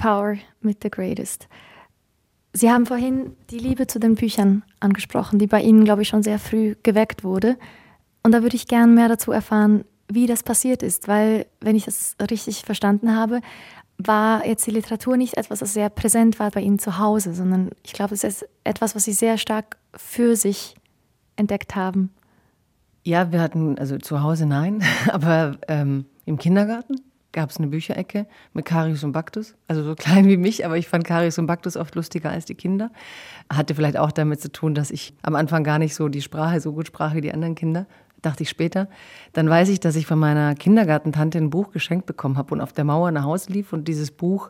Power mit The Greatest. Sie haben vorhin die Liebe zu den Büchern angesprochen, die bei Ihnen, glaube ich, schon sehr früh geweckt wurde. Und da würde ich gern mehr dazu erfahren, wie das passiert ist, weil, wenn ich das richtig verstanden habe, war jetzt die Literatur nicht etwas, das sehr präsent war bei Ihnen zu Hause, sondern ich glaube, es ist etwas, was Sie sehr stark für sich entdeckt haben. Ja, wir hatten, also zu Hause nein, aber ähm, im Kindergarten gab es eine Bücherecke mit Karius und Baktus. Also so klein wie mich, aber ich fand Karius und Baktus oft lustiger als die Kinder. Hatte vielleicht auch damit zu tun, dass ich am Anfang gar nicht so die Sprache so gut sprach wie die anderen Kinder. Dachte ich später. Dann weiß ich, dass ich von meiner Kindergartentante ein Buch geschenkt bekommen habe und auf der Mauer nach Hause lief und dieses Buch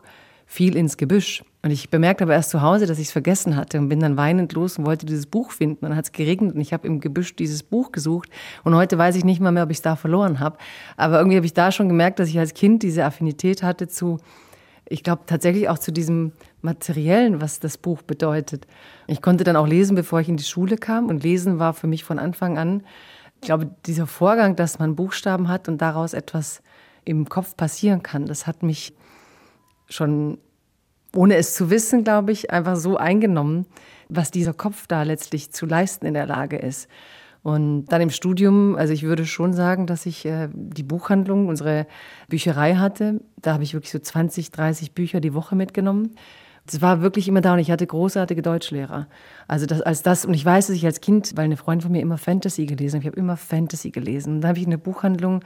fiel ins Gebüsch. Und ich bemerkte aber erst zu Hause, dass ich es vergessen hatte und bin dann weinend los und wollte dieses Buch finden. Dann hat es geregnet und ich habe im Gebüsch dieses Buch gesucht. Und heute weiß ich nicht mal mehr, ob ich es da verloren habe. Aber irgendwie habe ich da schon gemerkt, dass ich als Kind diese Affinität hatte zu, ich glaube tatsächlich auch zu diesem Materiellen, was das Buch bedeutet. Ich konnte dann auch lesen, bevor ich in die Schule kam. Und Lesen war für mich von Anfang an, ich glaube, dieser Vorgang, dass man Buchstaben hat und daraus etwas im Kopf passieren kann, das hat mich schon ohne es zu wissen, glaube ich, einfach so eingenommen, was dieser Kopf da letztlich zu leisten in der Lage ist. Und dann im Studium, also ich würde schon sagen, dass ich äh, die Buchhandlung, unsere Bücherei hatte. Da habe ich wirklich so 20, 30 Bücher die Woche mitgenommen. Das war wirklich immer da und ich hatte großartige Deutschlehrer. Also das, als das, und ich weiß, dass ich als Kind, weil eine Freundin von mir immer Fantasy gelesen hat, ich habe immer Fantasy gelesen. Und da habe ich in der Buchhandlung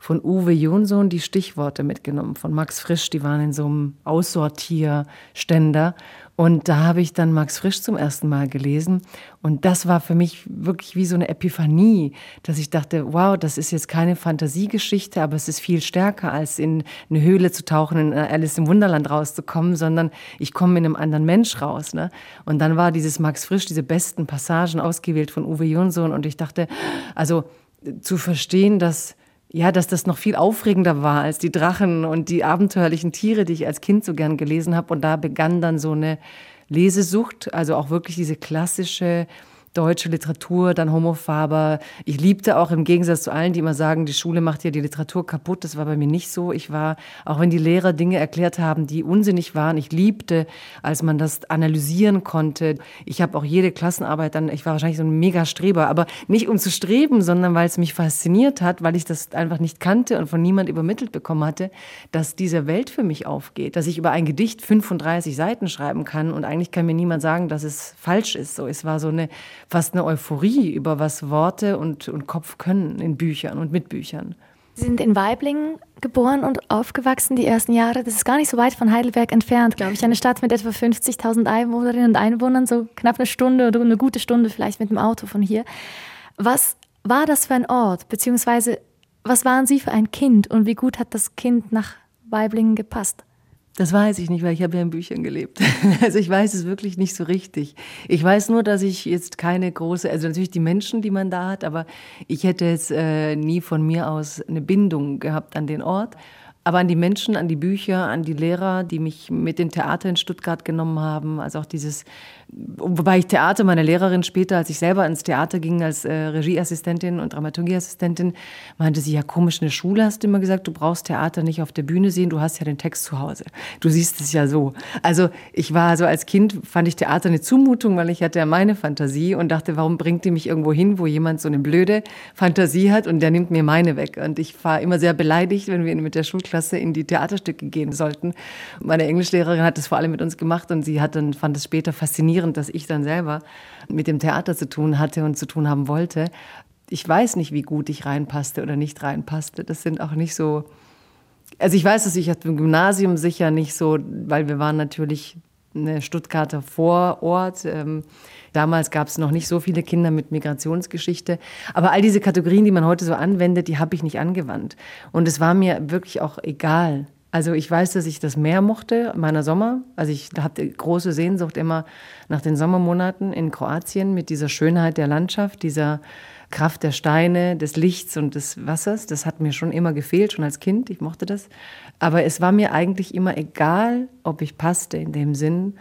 von Uwe Jonsson die Stichworte mitgenommen, von Max Frisch, die waren in so einem Aussortierständer. Und da habe ich dann Max Frisch zum ersten Mal gelesen. Und das war für mich wirklich wie so eine Epiphanie, dass ich dachte, wow, das ist jetzt keine Fantasiegeschichte, aber es ist viel stärker, als in eine Höhle zu tauchen, in Alice im Wunderland rauszukommen, sondern ich komme in einem anderen Mensch raus. Ne? Und dann war dieses Max Frisch, diese besten Passagen ausgewählt von Uwe Jonsson. Und ich dachte, also zu verstehen, dass ja, dass das noch viel aufregender war als die Drachen und die abenteuerlichen Tiere, die ich als Kind so gern gelesen habe. Und da begann dann so eine Lesesucht, also auch wirklich diese klassische deutsche Literatur, dann Homo Faber. Ich liebte auch im Gegensatz zu allen, die immer sagen, die Schule macht ja die Literatur kaputt. Das war bei mir nicht so. Ich war, auch wenn die Lehrer Dinge erklärt haben, die unsinnig waren, ich liebte, als man das analysieren konnte. Ich habe auch jede Klassenarbeit dann, ich war wahrscheinlich so ein Mega-Streber, aber nicht um zu streben, sondern weil es mich fasziniert hat, weil ich das einfach nicht kannte und von niemand übermittelt bekommen hatte, dass diese Welt für mich aufgeht, dass ich über ein Gedicht 35 Seiten schreiben kann und eigentlich kann mir niemand sagen, dass es falsch ist. So, es war so eine fast eine Euphorie über was Worte und, und Kopf können in Büchern und mit Büchern. Sie sind in Weiblingen geboren und aufgewachsen die ersten Jahre. Das ist gar nicht so weit von Heidelberg entfernt, glaube ich. Eine Stadt mit etwa 50.000 Einwohnerinnen und Einwohnern, so knapp eine Stunde oder eine gute Stunde vielleicht mit dem Auto von hier. Was war das für ein Ort? Beziehungsweise, was waren Sie für ein Kind und wie gut hat das Kind nach Weiblingen gepasst? Das weiß ich nicht, weil ich habe ja in Büchern gelebt. Also ich weiß es wirklich nicht so richtig. Ich weiß nur, dass ich jetzt keine große, also natürlich die Menschen, die man da hat, aber ich hätte jetzt äh, nie von mir aus eine Bindung gehabt an den Ort. Aber an die Menschen, an die Bücher, an die Lehrer, die mich mit den Theater in Stuttgart genommen haben, also auch dieses Wobei ich Theater, meine Lehrerin später, als ich selber ins Theater ging als äh, Regieassistentin und Dramaturgieassistentin, meinte sie, ja komisch, in der Schule hast du immer gesagt, du brauchst Theater nicht auf der Bühne sehen, du hast ja den Text zu Hause. Du siehst es ja so. Also ich war so als Kind, fand ich Theater eine Zumutung, weil ich hatte ja meine Fantasie und dachte, warum bringt die mich irgendwo hin, wo jemand so eine blöde Fantasie hat und der nimmt mir meine weg. Und ich war immer sehr beleidigt, wenn wir mit der Schulklasse in die Theaterstücke gehen sollten. Meine Englischlehrerin hat das vor allem mit uns gemacht und sie hat dann, fand es später faszinierend, faszinierend, dass ich dann selber mit dem Theater zu tun hatte und zu tun haben wollte. Ich weiß nicht, wie gut ich reinpasste oder nicht reinpasste. Das sind auch nicht so. Also ich weiß, dass ich im Gymnasium sicher nicht so, weil wir waren natürlich eine Stuttgarter Vorort. Ähm, damals gab es noch nicht so viele Kinder mit Migrationsgeschichte. Aber all diese Kategorien, die man heute so anwendet, die habe ich nicht angewandt. Und es war mir wirklich auch egal. Also ich weiß, dass ich das Meer mochte, meiner Sommer. Also ich hatte große Sehnsucht immer nach den Sommermonaten in Kroatien mit dieser Schönheit der Landschaft, dieser Kraft der Steine, des Lichts und des Wassers. Das hat mir schon immer gefehlt, schon als Kind. Ich mochte das. Aber es war mir eigentlich immer egal, ob ich passte in dem Sinn,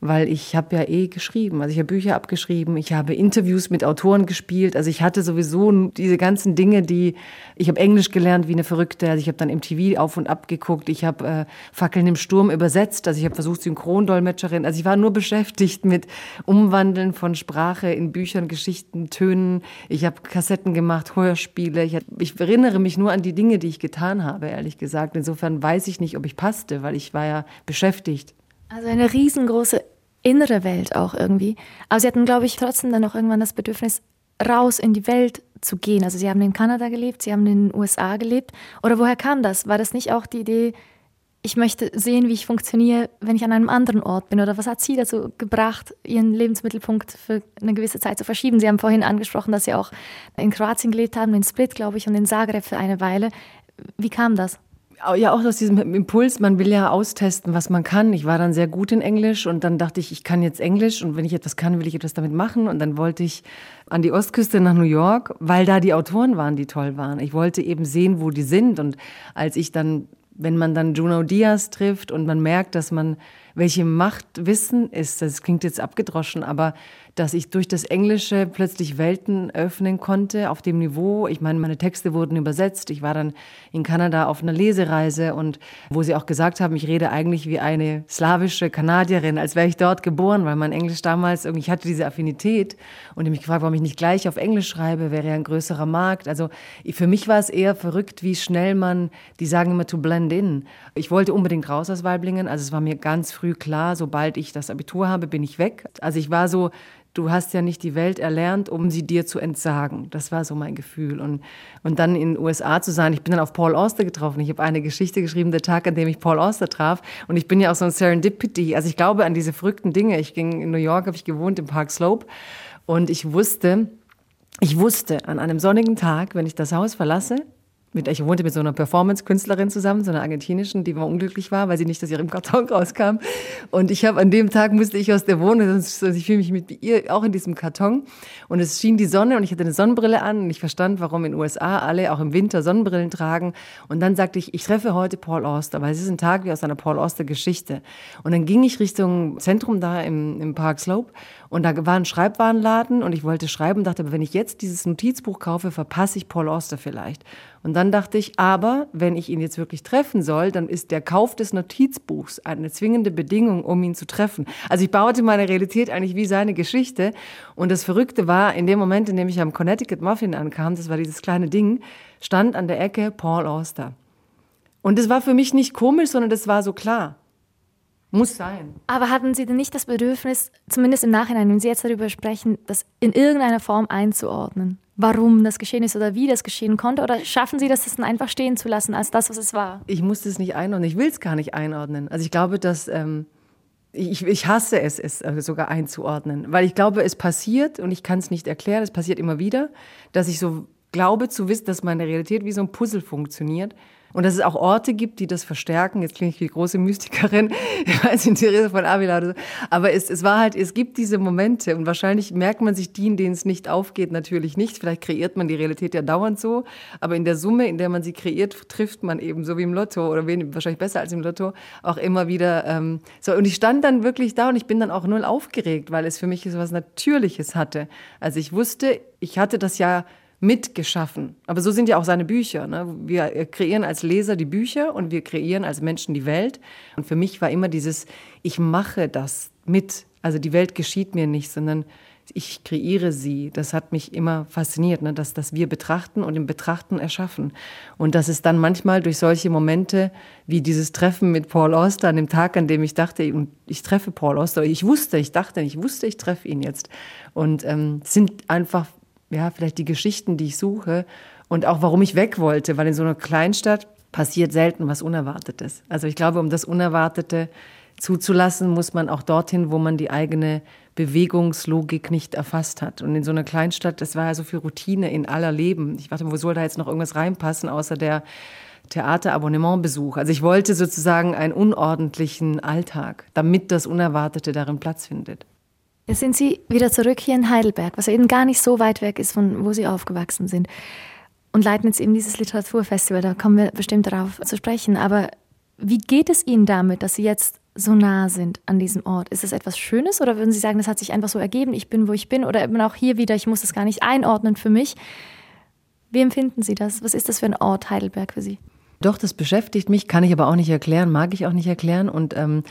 weil ich habe ja eh geschrieben. Also ich habe Bücher abgeschrieben, ich habe Interviews mit Autoren gespielt. Also ich hatte sowieso diese ganzen Dinge, die ich habe Englisch gelernt wie eine Verrückte. Also ich habe dann im TV auf und ab geguckt. Ich habe äh, Fackeln im Sturm übersetzt. Also ich habe versucht Synchrondolmetscherin. Also ich war nur beschäftigt mit Umwandeln von Sprache in Büchern, Geschichten, Tönen. Ich habe Kassetten gemacht, Hörspiele. Ich, hab, ich erinnere mich nur an die Dinge, die ich getan habe, ehrlich gesagt. Insofern weiß ich nicht, ob ich passte, weil ich war ja beschäftigt. Also eine riesengroße innere Welt auch irgendwie. Aber sie hatten, glaube ich, trotzdem dann noch irgendwann das Bedürfnis, raus in die Welt zu gehen. Also sie haben in Kanada gelebt, sie haben in den USA gelebt. Oder woher kam das? War das nicht auch die Idee, ich möchte sehen, wie ich funktioniere, wenn ich an einem anderen Ort bin? Oder was hat Sie dazu gebracht, Ihren Lebensmittelpunkt für eine gewisse Zeit zu verschieben? Sie haben vorhin angesprochen, dass Sie auch in Kroatien gelebt haben, in Split, glaube ich, und in Zagreb für eine Weile. Wie kam das? Ja auch aus diesem Impuls, man will ja austesten, was man kann. Ich war dann sehr gut in Englisch und dann dachte ich, ich kann jetzt Englisch und wenn ich etwas kann, will ich etwas damit machen. Und dann wollte ich an die Ostküste nach New York, weil da die Autoren waren, die toll waren. Ich wollte eben sehen, wo die sind. Und als ich dann, wenn man dann Juno Diaz trifft und man merkt, dass man, welche Macht Wissen ist, das klingt jetzt abgedroschen, aber dass ich durch das Englische plötzlich Welten öffnen konnte auf dem Niveau. Ich meine, meine Texte wurden übersetzt. Ich war dann in Kanada auf einer Lesereise und wo sie auch gesagt haben, ich rede eigentlich wie eine slawische Kanadierin, als wäre ich dort geboren, weil mein Englisch damals irgendwie, ich hatte diese Affinität und ich mich gefragt, warum ich nicht gleich auf Englisch schreibe, wäre ja ein größerer Markt. Also für mich war es eher verrückt, wie schnell man, die sagen immer to blend in. Ich wollte unbedingt raus aus Weiblingen, also es war mir ganz früh klar, sobald ich das Abitur habe, bin ich weg. Also ich war so, du hast ja nicht die Welt erlernt, um sie dir zu entsagen. Das war so mein Gefühl. Und, und dann in den USA zu sein, ich bin dann auf Paul Auster getroffen. Ich habe eine Geschichte geschrieben, der Tag, an dem ich Paul Auster traf. Und ich bin ja auch so ein Serendipity. Also ich glaube an diese verrückten Dinge. Ich ging in New York, habe ich gewohnt im Park Slope. Und ich wusste, ich wusste an einem sonnigen Tag, wenn ich das Haus verlasse, mit, ich wohnte mit so einer Performance-Künstlerin zusammen, so einer argentinischen, die immer unglücklich war, weil sie nicht aus ihrem Karton rauskam. Und ich habe an dem Tag musste ich aus der Wohnung, sonst, ich fühle mich mit ihr auch in diesem Karton. Und es schien die Sonne und ich hatte eine Sonnenbrille an und ich verstand, warum in den USA alle auch im Winter Sonnenbrillen tragen. Und dann sagte ich, ich treffe heute Paul Auster, weil es ist ein Tag wie aus einer Paul Auster Geschichte. Und dann ging ich Richtung Zentrum da im, im Park Slope und da war ein Schreibwarenladen und ich wollte schreiben und dachte, aber wenn ich jetzt dieses Notizbuch kaufe, verpasse ich Paul Auster vielleicht. Und dann dachte ich, aber wenn ich ihn jetzt wirklich treffen soll, dann ist der Kauf des Notizbuchs eine zwingende Bedingung, um ihn zu treffen. Also ich baute meine Realität eigentlich wie seine Geschichte. Und das Verrückte war, in dem Moment, in dem ich am Connecticut Muffin ankam, das war dieses kleine Ding, stand an der Ecke Paul Auster. Und das war für mich nicht komisch, sondern das war so klar. Muss sein. Aber hatten Sie denn nicht das Bedürfnis, zumindest im Nachhinein, wenn Sie jetzt darüber sprechen, das in irgendeiner Form einzuordnen? Warum das geschehen ist oder wie das geschehen konnte? Oder schaffen Sie das, das einfach stehen zu lassen als das, was es war? Ich muss es nicht einordnen. Ich will es gar nicht einordnen. Also ich glaube, dass ähm, ich, ich hasse es, es äh, sogar einzuordnen, weil ich glaube, es passiert und ich kann es nicht erklären. Es passiert immer wieder, dass ich so glaube zu wissen, dass meine Realität wie so ein Puzzle funktioniert und dass es auch Orte gibt, die das verstärken. Jetzt klinge ich wie große Mystikerin, ich weiß nicht, Therese von Avila oder so. Aber es, es war halt, es gibt diese Momente und wahrscheinlich merkt man sich die, in denen es nicht aufgeht, natürlich nicht. Vielleicht kreiert man die Realität ja dauernd so. Aber in der Summe, in der man sie kreiert, trifft man eben, so wie im Lotto oder wahrscheinlich besser als im Lotto, auch immer wieder ähm, so. Und ich stand dann wirklich da und ich bin dann auch null aufgeregt, weil es für mich so was Natürliches hatte. Also ich wusste, ich hatte das ja mitgeschaffen. Aber so sind ja auch seine Bücher. Ne? Wir kreieren als Leser die Bücher und wir kreieren als Menschen die Welt. Und für mich war immer dieses, ich mache das mit. Also die Welt geschieht mir nicht, sondern ich kreiere sie. Das hat mich immer fasziniert, ne? dass, dass wir betrachten und im Betrachten erschaffen. Und dass es dann manchmal durch solche Momente wie dieses Treffen mit Paul Auster an dem Tag, an dem ich dachte, ich treffe Paul Auster, ich wusste, ich dachte, ich wusste, ich treffe ihn jetzt. Und ähm, sind einfach ja, vielleicht die Geschichten, die ich suche und auch warum ich weg wollte, weil in so einer Kleinstadt passiert selten was Unerwartetes. Also ich glaube, um das Unerwartete zuzulassen, muss man auch dorthin, wo man die eigene Bewegungslogik nicht erfasst hat. Und in so einer Kleinstadt, das war ja so viel Routine in aller Leben. Ich dachte, wo soll da jetzt noch irgendwas reinpassen, außer der Theaterabonnementbesuch. Also ich wollte sozusagen einen unordentlichen Alltag, damit das Unerwartete darin Platz findet. Jetzt sind Sie wieder zurück hier in Heidelberg, was eben gar nicht so weit weg ist, von wo Sie aufgewachsen sind. Und leiten jetzt eben dieses Literaturfestival, da kommen wir bestimmt darauf zu sprechen. Aber wie geht es Ihnen damit, dass Sie jetzt so nah sind an diesem Ort? Ist das etwas Schönes oder würden Sie sagen, das hat sich einfach so ergeben, ich bin, wo ich bin? Oder eben auch hier wieder, ich muss das gar nicht einordnen für mich? Wie empfinden Sie das? Was ist das für ein Ort Heidelberg für Sie? Doch, das beschäftigt mich, kann ich aber auch nicht erklären, mag ich auch nicht erklären. Und ähm,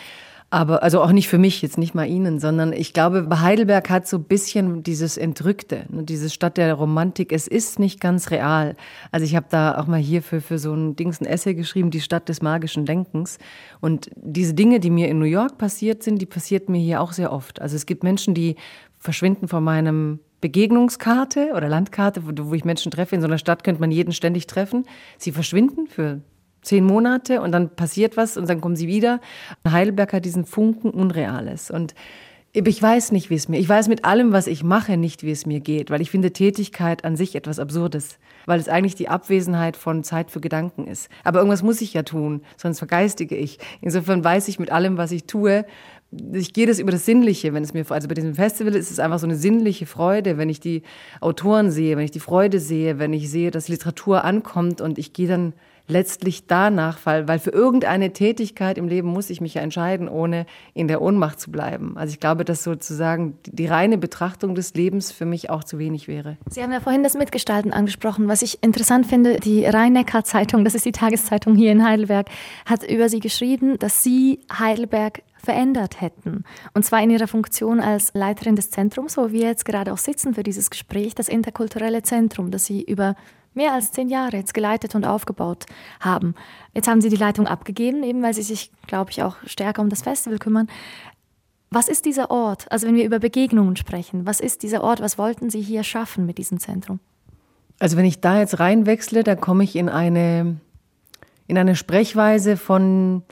aber also auch nicht für mich, jetzt nicht mal Ihnen, sondern ich glaube, Heidelberg hat so ein bisschen dieses Entrückte, ne, diese Stadt der Romantik. Es ist nicht ganz real. Also ich habe da auch mal hier für, für so ein Dings ein Essay geschrieben, die Stadt des magischen Denkens. Und diese Dinge, die mir in New York passiert sind, die passiert mir hier auch sehr oft. Also es gibt Menschen, die verschwinden von meinem Begegnungskarte oder Landkarte, wo, wo ich Menschen treffe. In so einer Stadt könnte man jeden ständig treffen. Sie verschwinden für zehn Monate und dann passiert was und dann kommen sie wieder. Heidelberg hat diesen Funken Unreales und ich weiß nicht, wie es mir, ich weiß mit allem, was ich mache, nicht, wie es mir geht, weil ich finde Tätigkeit an sich etwas Absurdes, weil es eigentlich die Abwesenheit von Zeit für Gedanken ist. Aber irgendwas muss ich ja tun, sonst vergeistige ich. Insofern weiß ich mit allem, was ich tue, ich gehe das über das Sinnliche, wenn es mir, also bei diesem Festival ist es einfach so eine sinnliche Freude, wenn ich die Autoren sehe, wenn ich die Freude sehe, wenn ich sehe, dass Literatur ankommt und ich gehe dann letztlich danach, weil, weil für irgendeine Tätigkeit im Leben muss ich mich ja entscheiden, ohne in der Ohnmacht zu bleiben. Also ich glaube, dass sozusagen die reine Betrachtung des Lebens für mich auch zu wenig wäre. Sie haben ja vorhin das Mitgestalten angesprochen. Was ich interessant finde, die Rhein-Neckar-Zeitung, das ist die Tageszeitung hier in Heidelberg, hat über Sie geschrieben, dass Sie Heidelberg verändert hätten. Und zwar in ihrer Funktion als Leiterin des Zentrums, wo wir jetzt gerade auch sitzen für dieses Gespräch, das interkulturelle Zentrum, das Sie über mehr als zehn Jahre jetzt geleitet und aufgebaut haben. Jetzt haben Sie die Leitung abgegeben, eben weil Sie sich, glaube ich, auch stärker um das Festival kümmern. Was ist dieser Ort? Also wenn wir über Begegnungen sprechen, was ist dieser Ort? Was wollten Sie hier schaffen mit diesem Zentrum? Also wenn ich da jetzt reinwechsle, dann komme ich in eine, in eine Sprechweise von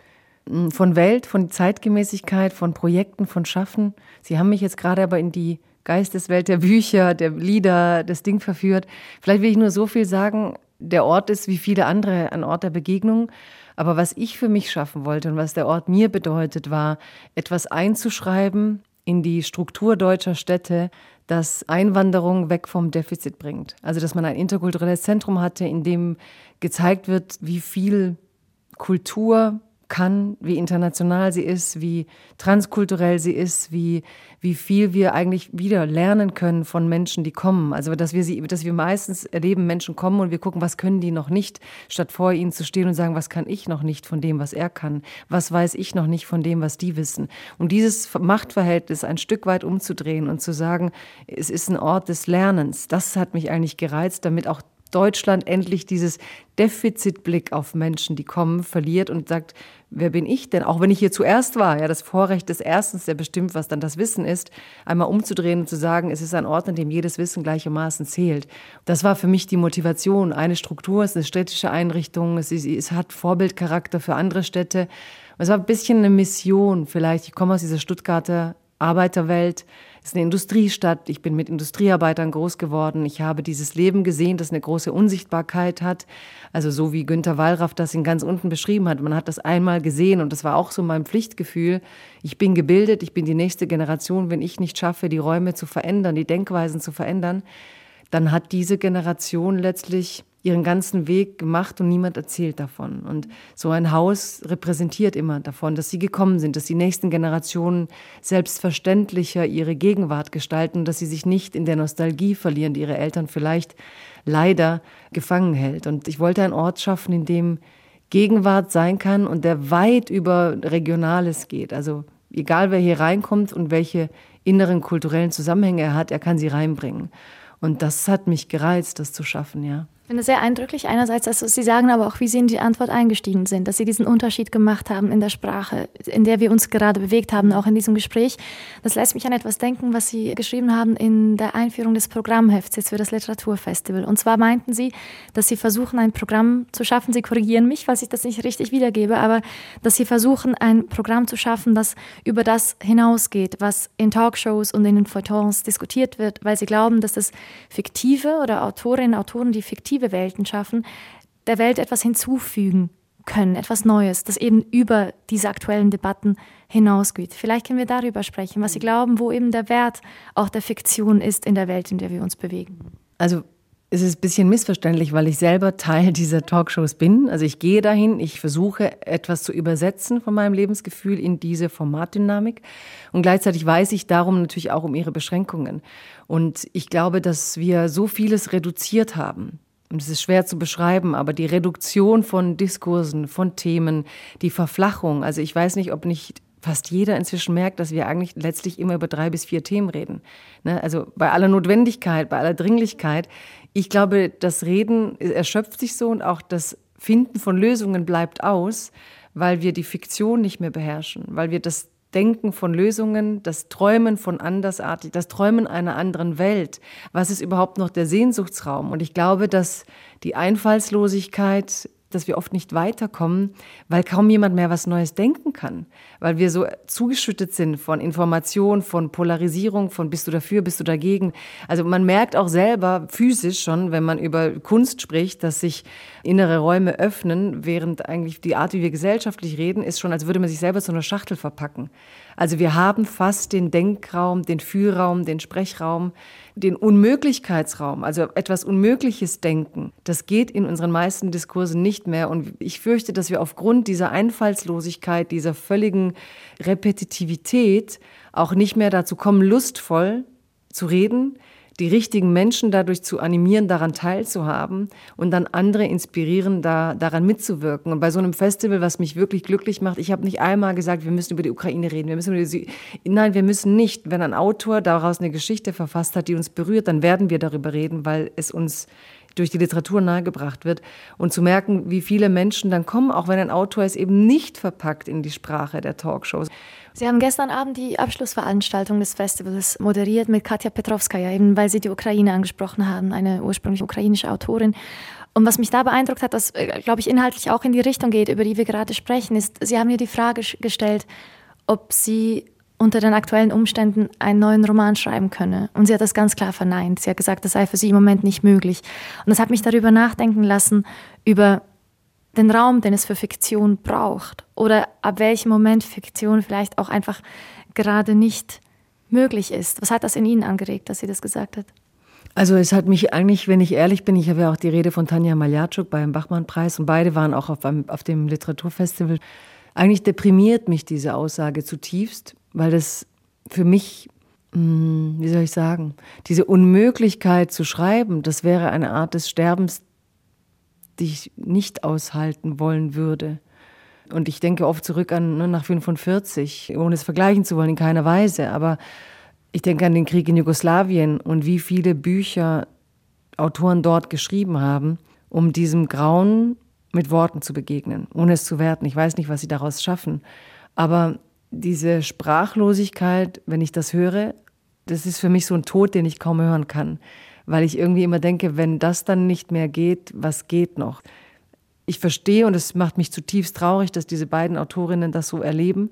hm, von Welt, von Zeitgemäßigkeit, von Projekten, von Schaffen. Sie haben mich jetzt gerade aber in die Geisteswelt der Bücher, der Lieder, das Ding verführt. Vielleicht will ich nur so viel sagen, der Ort ist wie viele andere ein Ort der Begegnung. Aber was ich für mich schaffen wollte und was der Ort mir bedeutet, war, etwas einzuschreiben in die Struktur deutscher Städte, das Einwanderung weg vom Defizit bringt. Also, dass man ein interkulturelles Zentrum hatte, in dem gezeigt wird, wie viel Kultur kann, wie international sie ist, wie transkulturell sie ist, wie, wie viel wir eigentlich wieder lernen können von Menschen, die kommen. Also, dass wir sie, dass wir meistens erleben, Menschen kommen und wir gucken, was können die noch nicht, statt vor ihnen zu stehen und sagen, was kann ich noch nicht von dem, was er kann? Was weiß ich noch nicht von dem, was die wissen? Und dieses Machtverhältnis ein Stück weit umzudrehen und zu sagen, es ist ein Ort des Lernens, das hat mich eigentlich gereizt, damit auch Deutschland endlich dieses Defizitblick auf Menschen, die kommen, verliert und sagt, wer bin ich denn? Auch wenn ich hier zuerst war, ja, das Vorrecht des Erstens, der bestimmt, was dann das Wissen ist, einmal umzudrehen und zu sagen, es ist ein Ort, an dem jedes Wissen gleichermaßen zählt. Das war für mich die Motivation. Eine Struktur, es ist eine städtische Einrichtung, es, ist, es hat Vorbildcharakter für andere Städte. Es war ein bisschen eine Mission vielleicht. Ich komme aus dieser Stuttgarter Arbeiterwelt. Ist eine Industriestadt. Ich bin mit Industriearbeitern groß geworden. Ich habe dieses Leben gesehen, das eine große Unsichtbarkeit hat. Also so wie Günter Wallraff das in ganz unten beschrieben hat. Man hat das einmal gesehen und das war auch so mein Pflichtgefühl. Ich bin gebildet, ich bin die nächste Generation. Wenn ich nicht schaffe, die Räume zu verändern, die Denkweisen zu verändern, dann hat diese Generation letztlich ihren ganzen Weg gemacht und niemand erzählt davon. Und so ein Haus repräsentiert immer davon, dass sie gekommen sind, dass die nächsten Generationen selbstverständlicher ihre Gegenwart gestalten, dass sie sich nicht in der Nostalgie verlieren, die ihre Eltern vielleicht leider gefangen hält. Und ich wollte einen Ort schaffen, in dem Gegenwart sein kann und der weit über Regionales geht. Also egal wer hier reinkommt und welche inneren kulturellen Zusammenhänge er hat, er kann sie reinbringen. Und das hat mich gereizt, das zu schaffen, ja finde sehr eindrücklich. Einerseits, also Sie sagen aber auch, wie Sie in die Antwort eingestiegen sind, dass Sie diesen Unterschied gemacht haben in der Sprache, in der wir uns gerade bewegt haben, auch in diesem Gespräch. Das lässt mich an etwas denken, was Sie geschrieben haben in der Einführung des Programmhefts jetzt für das Literaturfestival. Und zwar meinten Sie, dass Sie versuchen, ein Programm zu schaffen. Sie korrigieren mich, falls ich das nicht richtig wiedergebe, aber dass Sie versuchen, ein Programm zu schaffen, das über das hinausgeht, was in Talkshows und in den Feuilletons diskutiert wird, weil Sie glauben, dass das fiktive oder Autorinnen, Autoren, die fiktive alternative Welten schaffen, der Welt etwas hinzufügen können, etwas Neues, das eben über diese aktuellen Debatten hinausgeht. Vielleicht können wir darüber sprechen, was Sie glauben, wo eben der Wert auch der Fiktion ist in der Welt, in der wir uns bewegen. Also es ist ein bisschen missverständlich, weil ich selber Teil dieser Talkshows bin. Also ich gehe dahin, ich versuche etwas zu übersetzen von meinem Lebensgefühl in diese Formatdynamik. Und gleichzeitig weiß ich darum natürlich auch um ihre Beschränkungen. Und ich glaube, dass wir so vieles reduziert haben und es ist schwer zu beschreiben, aber die Reduktion von Diskursen, von Themen, die Verflachung, also ich weiß nicht, ob nicht fast jeder inzwischen merkt, dass wir eigentlich letztlich immer über drei bis vier Themen reden. Ne? Also bei aller Notwendigkeit, bei aller Dringlichkeit. Ich glaube, das Reden erschöpft sich so und auch das Finden von Lösungen bleibt aus, weil wir die Fiktion nicht mehr beherrschen, weil wir das Denken von Lösungen, das Träumen von andersartig, das Träumen einer anderen Welt. Was ist überhaupt noch der Sehnsuchtsraum? Und ich glaube, dass die Einfallslosigkeit dass wir oft nicht weiterkommen, weil kaum jemand mehr was Neues denken kann, weil wir so zugeschüttet sind von Information, von Polarisierung, von bist du dafür, bist du dagegen. Also man merkt auch selber physisch schon, wenn man über Kunst spricht, dass sich innere Räume öffnen, während eigentlich die Art, wie wir gesellschaftlich reden, ist schon, als würde man sich selber zu einer Schachtel verpacken. Also wir haben fast den Denkraum, den Fühlraum, den Sprechraum, den Unmöglichkeitsraum, also etwas Unmögliches denken. Das geht in unseren meisten Diskursen nicht mehr. Und ich fürchte, dass wir aufgrund dieser Einfallslosigkeit, dieser völligen Repetitivität auch nicht mehr dazu kommen, lustvoll zu reden, die richtigen Menschen dadurch zu animieren, daran teilzuhaben und dann andere inspirieren, da, daran mitzuwirken. Und bei so einem Festival, was mich wirklich glücklich macht, ich habe nicht einmal gesagt, wir müssen über die Ukraine reden, wir müssen über die Nein, wir müssen nicht. Wenn ein Autor daraus eine Geschichte verfasst hat, die uns berührt, dann werden wir darüber reden, weil es uns durch die Literatur nahegebracht wird und zu merken, wie viele Menschen dann kommen, auch wenn ein Autor es eben nicht verpackt in die Sprache der Talkshows. Sie haben gestern Abend die Abschlussveranstaltung des Festivals moderiert mit Katja Petrovskaya, eben weil Sie die Ukraine angesprochen haben, eine ursprünglich ukrainische Autorin. Und was mich da beeindruckt hat, was, äh, glaube ich, inhaltlich auch in die Richtung geht, über die wir gerade sprechen, ist, Sie haben mir die Frage gestellt, ob Sie unter den aktuellen Umständen einen neuen Roman schreiben könne. Und sie hat das ganz klar verneint. Sie hat gesagt, das sei für sie im Moment nicht möglich. Und das hat mich darüber nachdenken lassen, über den Raum, den es für Fiktion braucht. Oder ab welchem Moment Fiktion vielleicht auch einfach gerade nicht möglich ist. Was hat das in Ihnen angeregt, dass sie das gesagt hat? Also es hat mich eigentlich, wenn ich ehrlich bin, ich habe ja auch die Rede von Tanja Maljatschuk beim Bachmann-Preis und beide waren auch auf, auf dem Literaturfestival. Eigentlich deprimiert mich diese Aussage zutiefst, weil das für mich, hm, wie soll ich sagen, diese Unmöglichkeit zu schreiben, das wäre eine Art des Sterbens, die ich nicht aushalten wollen würde. Und ich denke oft zurück an ne, nach 45, ohne es vergleichen zu wollen, in keiner Weise. Aber ich denke an den Krieg in Jugoslawien und wie viele Bücher Autoren dort geschrieben haben, um diesem Grauen mit Worten zu begegnen, ohne es zu werten. Ich weiß nicht, was sie daraus schaffen. Aber diese Sprachlosigkeit, wenn ich das höre, das ist für mich so ein Tod, den ich kaum hören kann. Weil ich irgendwie immer denke, wenn das dann nicht mehr geht, was geht noch? Ich verstehe und es macht mich zutiefst traurig, dass diese beiden Autorinnen das so erleben.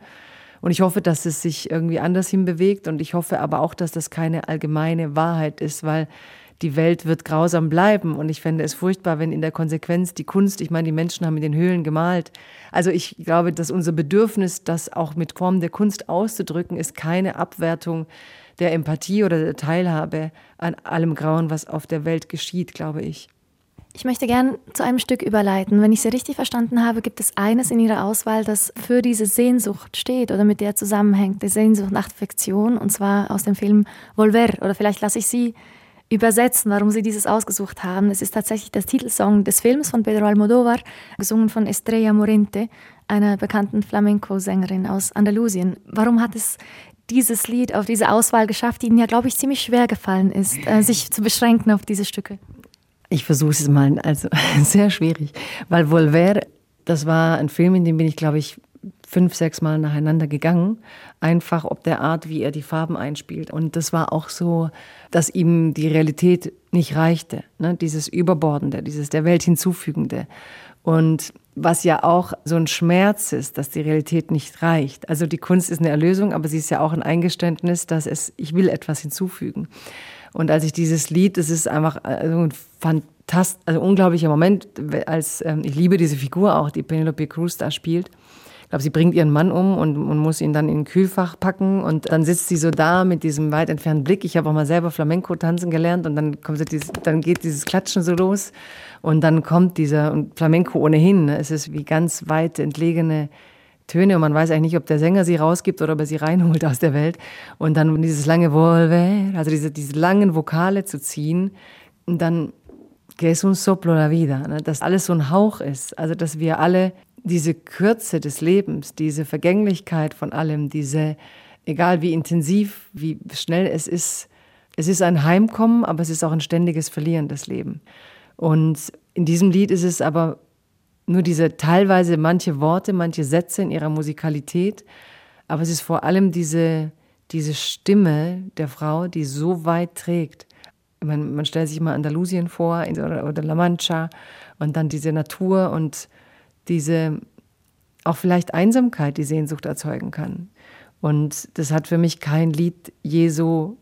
Und ich hoffe, dass es sich irgendwie anders hinbewegt. Und ich hoffe aber auch, dass das keine allgemeine Wahrheit ist, weil die Welt wird grausam bleiben. Und ich fände es furchtbar, wenn in der Konsequenz die Kunst, ich meine, die Menschen haben in den Höhlen gemalt. Also ich glaube, dass unser Bedürfnis, das auch mit Formen der Kunst auszudrücken, ist keine Abwertung der Empathie oder der Teilhabe an allem Grauen, was auf der Welt geschieht, glaube ich. Ich möchte gern zu einem Stück überleiten. Wenn ich Sie richtig verstanden habe, gibt es eines in Ihrer Auswahl, das für diese Sehnsucht steht oder mit der zusammenhängt, die Sehnsucht nach Fiktion, und zwar aus dem Film Volver. Oder vielleicht lasse ich Sie übersetzen, warum Sie dieses ausgesucht haben. Es ist tatsächlich der Titelsong des Films von Pedro Almodóvar, gesungen von Estrella Morente, einer bekannten Flamenco-Sängerin aus Andalusien. Warum hat es dieses Lied auf diese Auswahl geschafft, die Ihnen ja, glaube ich, ziemlich schwer gefallen ist, äh, sich zu beschränken auf diese Stücke? Ich versuche es mal, also sehr schwierig, weil Volver, das war ein Film, in dem bin ich, glaube ich, fünf, sechs Mal nacheinander gegangen, einfach ob der Art, wie er die Farben einspielt. Und das war auch so, dass ihm die Realität nicht reichte, ne? dieses Überbordende, dieses der Welt hinzufügende. Und was ja auch so ein Schmerz ist, dass die Realität nicht reicht. Also die Kunst ist eine Erlösung, aber sie ist ja auch ein Eingeständnis, dass es, ich will etwas hinzufügen. Und als ich dieses Lied, das ist einfach also ein fantast, also unglaublicher Moment, als ähm, ich liebe diese Figur auch, die Penelope Cruz da spielt. Ich glaube, sie bringt ihren Mann um und, und muss ihn dann in ein Kühlfach packen und dann sitzt sie so da mit diesem weit entfernten Blick. Ich habe auch mal selber Flamenco tanzen gelernt und dann kommt so dieses, dann geht dieses Klatschen so los und dann kommt dieser und Flamenco ohnehin. Ne? Es ist wie ganz weit entlegene Töne und man weiß eigentlich nicht, ob der Sänger sie rausgibt oder ob er sie reinholt aus der Welt. Und dann dieses lange Volver, also diese, diese langen Vokale zu ziehen und dann que es un soplo la vida, ne? dass alles so ein Hauch ist, also dass wir alle diese Kürze des Lebens, diese Vergänglichkeit von allem, diese, egal wie intensiv, wie schnell es ist, es ist ein Heimkommen, aber es ist auch ein ständiges Verlieren des Lebens. Und in diesem Lied ist es aber nur diese teilweise manche Worte, manche Sätze in ihrer Musikalität, aber es ist vor allem diese, diese Stimme der Frau, die so weit trägt. Man, man stellt sich mal Andalusien vor oder, oder La Mancha und dann diese Natur und diese auch vielleicht Einsamkeit, die Sehnsucht erzeugen kann. Und das hat für mich kein Lied je so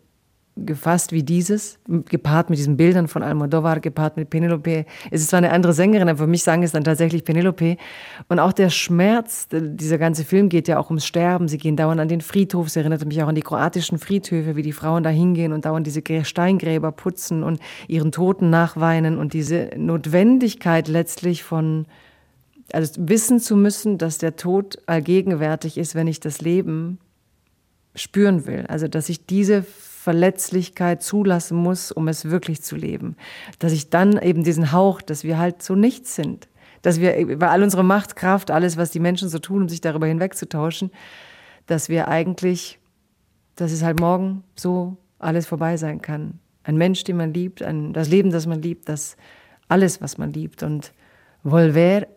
gefasst wie dieses, gepaart mit diesen Bildern von Almodovar, gepaart mit Penelope. Es ist zwar eine andere Sängerin, aber für mich sagen es dann tatsächlich Penelope. Und auch der Schmerz, dieser ganze Film geht ja auch ums Sterben. Sie gehen dauernd an den Friedhof. Sie erinnert mich auch an die kroatischen Friedhöfe, wie die Frauen da hingehen und dauernd diese Steingräber putzen und ihren Toten nachweinen und diese Notwendigkeit letztlich von, also wissen zu müssen, dass der Tod allgegenwärtig ist, wenn ich das Leben spüren will. Also, dass ich diese Verletzlichkeit zulassen muss, um es wirklich zu leben. Dass ich dann eben diesen Hauch, dass wir halt so nichts sind. Dass wir über all unsere Machtkraft, alles, was die Menschen so tun, um sich darüber hinwegzutauschen, dass wir eigentlich, dass es halt morgen so alles vorbei sein kann. Ein Mensch, den man liebt, ein, das Leben, das man liebt, das alles, was man liebt. Und Volver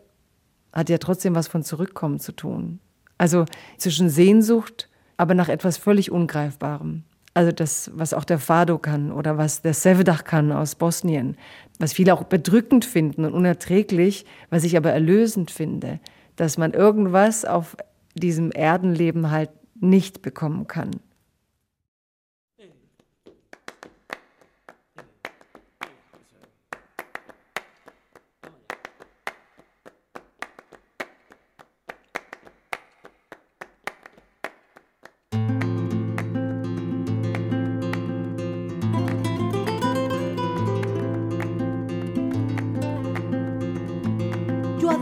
hat ja trotzdem was von Zurückkommen zu tun. Also zwischen Sehnsucht, aber nach etwas völlig Ungreifbarem. Also das, was auch der Fado kann oder was der Sevdah kann aus Bosnien, was viele auch bedrückend finden und unerträglich, was ich aber erlösend finde, dass man irgendwas auf diesem Erdenleben halt nicht bekommen kann.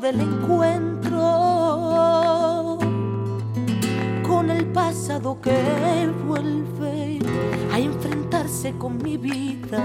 Del encuentro con el pasado que vuelve a enfrentarse con mi vida.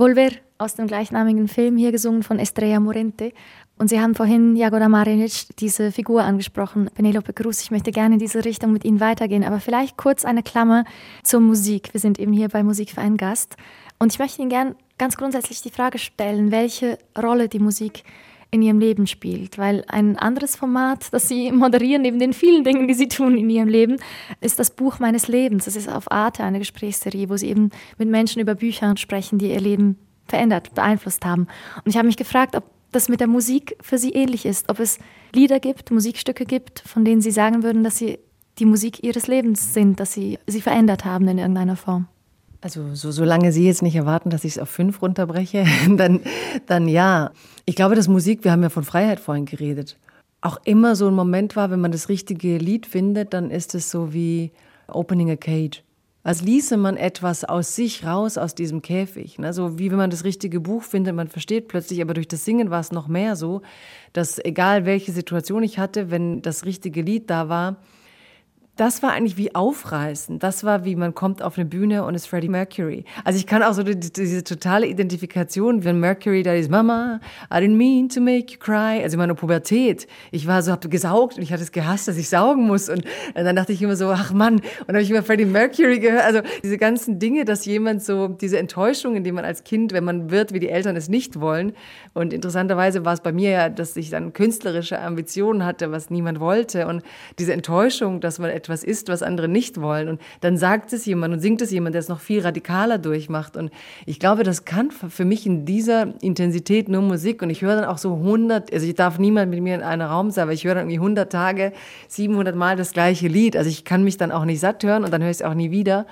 Volver aus dem gleichnamigen Film, hier gesungen von Estrella Morente. Und Sie haben vorhin Jagoda Marinic, diese Figur angesprochen, Penelope Cruz. Ich möchte gerne in diese Richtung mit Ihnen weitergehen, aber vielleicht kurz eine Klammer zur Musik. Wir sind eben hier bei Musik für einen Gast. Und ich möchte Ihnen gerne ganz grundsätzlich die Frage stellen, welche Rolle die Musik in ihrem Leben spielt. Weil ein anderes Format, das Sie moderieren, neben den vielen Dingen, die Sie tun in Ihrem Leben, ist das Buch meines Lebens. Das ist auf Arte eine Gesprächsserie, wo Sie eben mit Menschen über Bücher sprechen, die ihr Leben verändert, beeinflusst haben. Und ich habe mich gefragt, ob das mit der Musik für Sie ähnlich ist, ob es Lieder gibt, Musikstücke gibt, von denen Sie sagen würden, dass sie die Musik Ihres Lebens sind, dass sie sie verändert haben in irgendeiner Form. Also so, solange Sie jetzt nicht erwarten, dass ich es auf fünf runterbreche, dann, dann ja. Ich glaube, dass Musik, wir haben ja von Freiheit vorhin geredet, auch immer so ein Moment war, wenn man das richtige Lied findet, dann ist es so wie Opening a Cage als ließe man etwas aus sich raus aus diesem Käfig. Ne? So wie wenn man das richtige Buch findet, man versteht plötzlich, aber durch das Singen war es noch mehr so, dass egal welche Situation ich hatte, wenn das richtige Lied da war, das war eigentlich wie aufreißen. Das war wie man kommt auf eine Bühne und ist Freddie Mercury. Also ich kann auch so die, diese totale Identifikation, wenn Mercury da ist, Mama, I didn't mean to make you cry. Also meine Pubertät. Ich war so, hab gesaugt und ich hatte es gehasst, dass ich saugen muss. Und, und dann dachte ich immer so, ach Mann. Und dann habe ich immer Freddie Mercury gehört. Also diese ganzen Dinge, dass jemand so, diese Enttäuschung, die man als Kind, wenn man wird, wie die Eltern es nicht wollen. Und interessanterweise war es bei mir ja, dass ich dann künstlerische Ambitionen hatte, was niemand wollte. Und diese Enttäuschung, dass man etwas ist, was andere nicht wollen. Und dann sagt es jemand und singt es jemand, der es noch viel radikaler durchmacht. Und ich glaube, das kann für mich in dieser Intensität nur Musik. Und ich höre dann auch so 100, also ich darf niemand mit mir in einem Raum sein, aber ich höre dann irgendwie 100 Tage, 700 Mal das gleiche Lied. Also ich kann mich dann auch nicht satt hören und dann höre ich es auch nie wieder.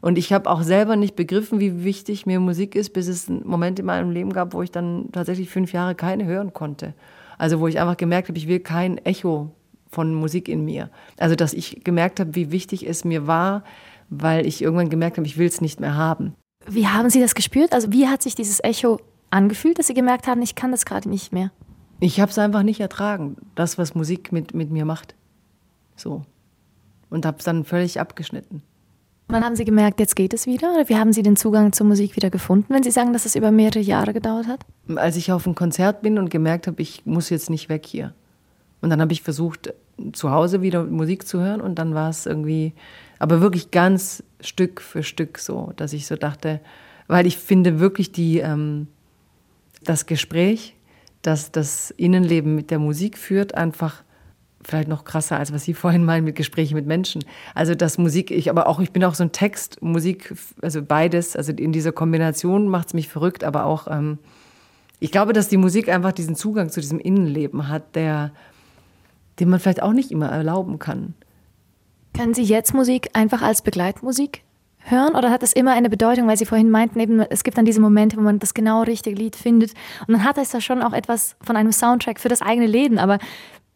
Und ich habe auch selber nicht begriffen, wie wichtig mir Musik ist, bis es einen Moment in meinem Leben gab, wo ich dann tatsächlich fünf Jahre keine hören konnte. Also wo ich einfach gemerkt habe, ich will kein Echo von Musik in mir. Also, dass ich gemerkt habe, wie wichtig es mir war, weil ich irgendwann gemerkt habe, ich will es nicht mehr haben. Wie haben Sie das gespürt? Also, wie hat sich dieses Echo angefühlt, dass Sie gemerkt haben, ich kann das gerade nicht mehr? Ich habe es einfach nicht ertragen, das, was Musik mit, mit mir macht. So. Und habe es dann völlig abgeschnitten. Wann haben Sie gemerkt, jetzt geht es wieder? Oder wie haben Sie den Zugang zur Musik wieder gefunden, wenn Sie sagen, dass es über mehrere Jahre gedauert hat? Als ich auf ein Konzert bin und gemerkt habe, ich muss jetzt nicht weg hier. Und dann habe ich versucht, zu Hause wieder Musik zu hören und dann war es irgendwie, aber wirklich ganz Stück für Stück so, dass ich so dachte, weil ich finde wirklich die, ähm, das Gespräch, das das Innenleben mit der Musik führt, einfach vielleicht noch krasser, als was Sie vorhin meinen mit Gesprächen mit Menschen. Also das Musik, ich aber auch, ich bin auch so ein Text, Musik, also beides, also in dieser Kombination macht es mich verrückt, aber auch, ähm, ich glaube, dass die Musik einfach diesen Zugang zu diesem Innenleben hat, der den man vielleicht auch nicht immer erlauben kann. Können Sie jetzt Musik einfach als Begleitmusik hören? Oder hat das immer eine Bedeutung, weil Sie vorhin meinten, eben, es gibt dann diese Momente, wo man das genau richtige Lied findet. Und dann hat es ja schon auch etwas von einem Soundtrack für das eigene Leben, aber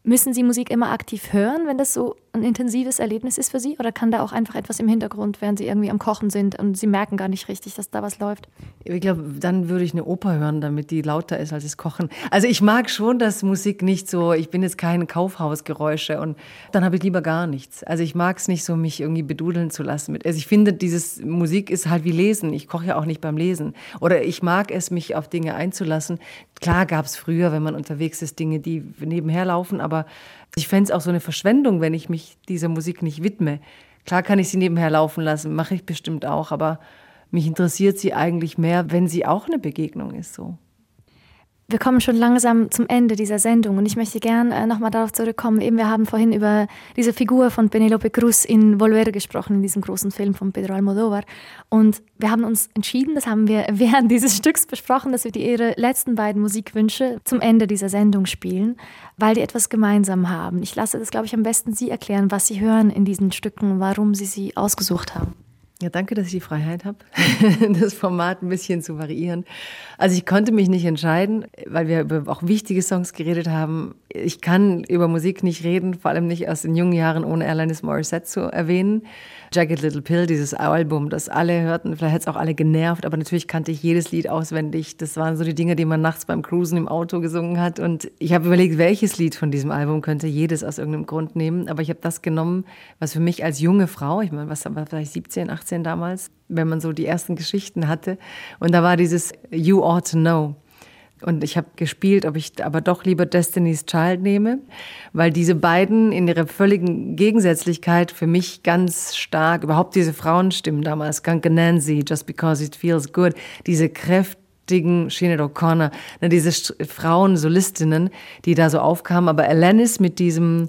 Müssen Sie Musik immer aktiv hören, wenn das so ein intensives Erlebnis ist für Sie? Oder kann da auch einfach etwas im Hintergrund, während Sie irgendwie am Kochen sind und Sie merken gar nicht richtig, dass da was läuft? Ich glaube, dann würde ich eine Oper hören, damit die lauter ist als das Kochen. Also ich mag schon, dass Musik nicht so, ich bin jetzt kein Kaufhausgeräusche und dann habe ich lieber gar nichts. Also ich mag es nicht so, mich irgendwie bedudeln zu lassen. Also ich finde, dieses Musik ist halt wie Lesen. Ich koche ja auch nicht beim Lesen. Oder ich mag es, mich auf Dinge einzulassen. Klar gab es früher, wenn man unterwegs ist, Dinge, die nebenher laufen, aber ich fände es auch so eine Verschwendung, wenn ich mich dieser Musik nicht widme. Klar kann ich sie nebenher laufen lassen, mache ich bestimmt auch, aber mich interessiert sie eigentlich mehr, wenn sie auch eine Begegnung ist so. Wir kommen schon langsam zum Ende dieser Sendung und ich möchte gern äh, nochmal darauf zurückkommen. Eben, wir haben vorhin über diese Figur von Penelope Cruz in Volver gesprochen, in diesem großen Film von Pedro Almodóvar. Und wir haben uns entschieden, das haben wir während dieses Stücks besprochen, dass wir die, ihre letzten beiden Musikwünsche zum Ende dieser Sendung spielen, weil die etwas gemeinsam haben. Ich lasse das, glaube ich, am besten Sie erklären, was Sie hören in diesen Stücken, warum Sie sie ausgesucht haben. Ja, danke, dass ich die Freiheit habe, das Format ein bisschen zu variieren. Also ich konnte mich nicht entscheiden, weil wir über auch wichtige Songs geredet haben. ich kann über Musik nicht reden, vor allem nicht aus den jungen Jahren, ohne Alanis Morissette zu erwähnen. Jagged Little Pill, dieses Album, das alle hörten, vielleicht hat es auch alle genervt, aber natürlich kannte ich jedes Lied auswendig. Das waren so die Dinge, die man nachts beim Cruisen im Auto gesungen hat. Und ich habe überlegt, welches Lied von diesem Album könnte jedes aus irgendeinem Grund nehmen. Aber ich habe das genommen, was für mich als junge Frau, ich meine, was war vielleicht 17, 18 damals, wenn man so die ersten Geschichten hatte. Und da war dieses You Ought to Know. Und ich habe gespielt, ob ich aber doch lieber Destiny's Child nehme, weil diese beiden in ihrer völligen Gegensätzlichkeit für mich ganz stark, überhaupt diese Frauenstimmen damals, Gunga Nancy, Just Because It Feels Good, diese kräftigen Sinead O'Connor, ne, diese Frauen-Solistinnen, die da so aufkamen, aber Alanis mit diesem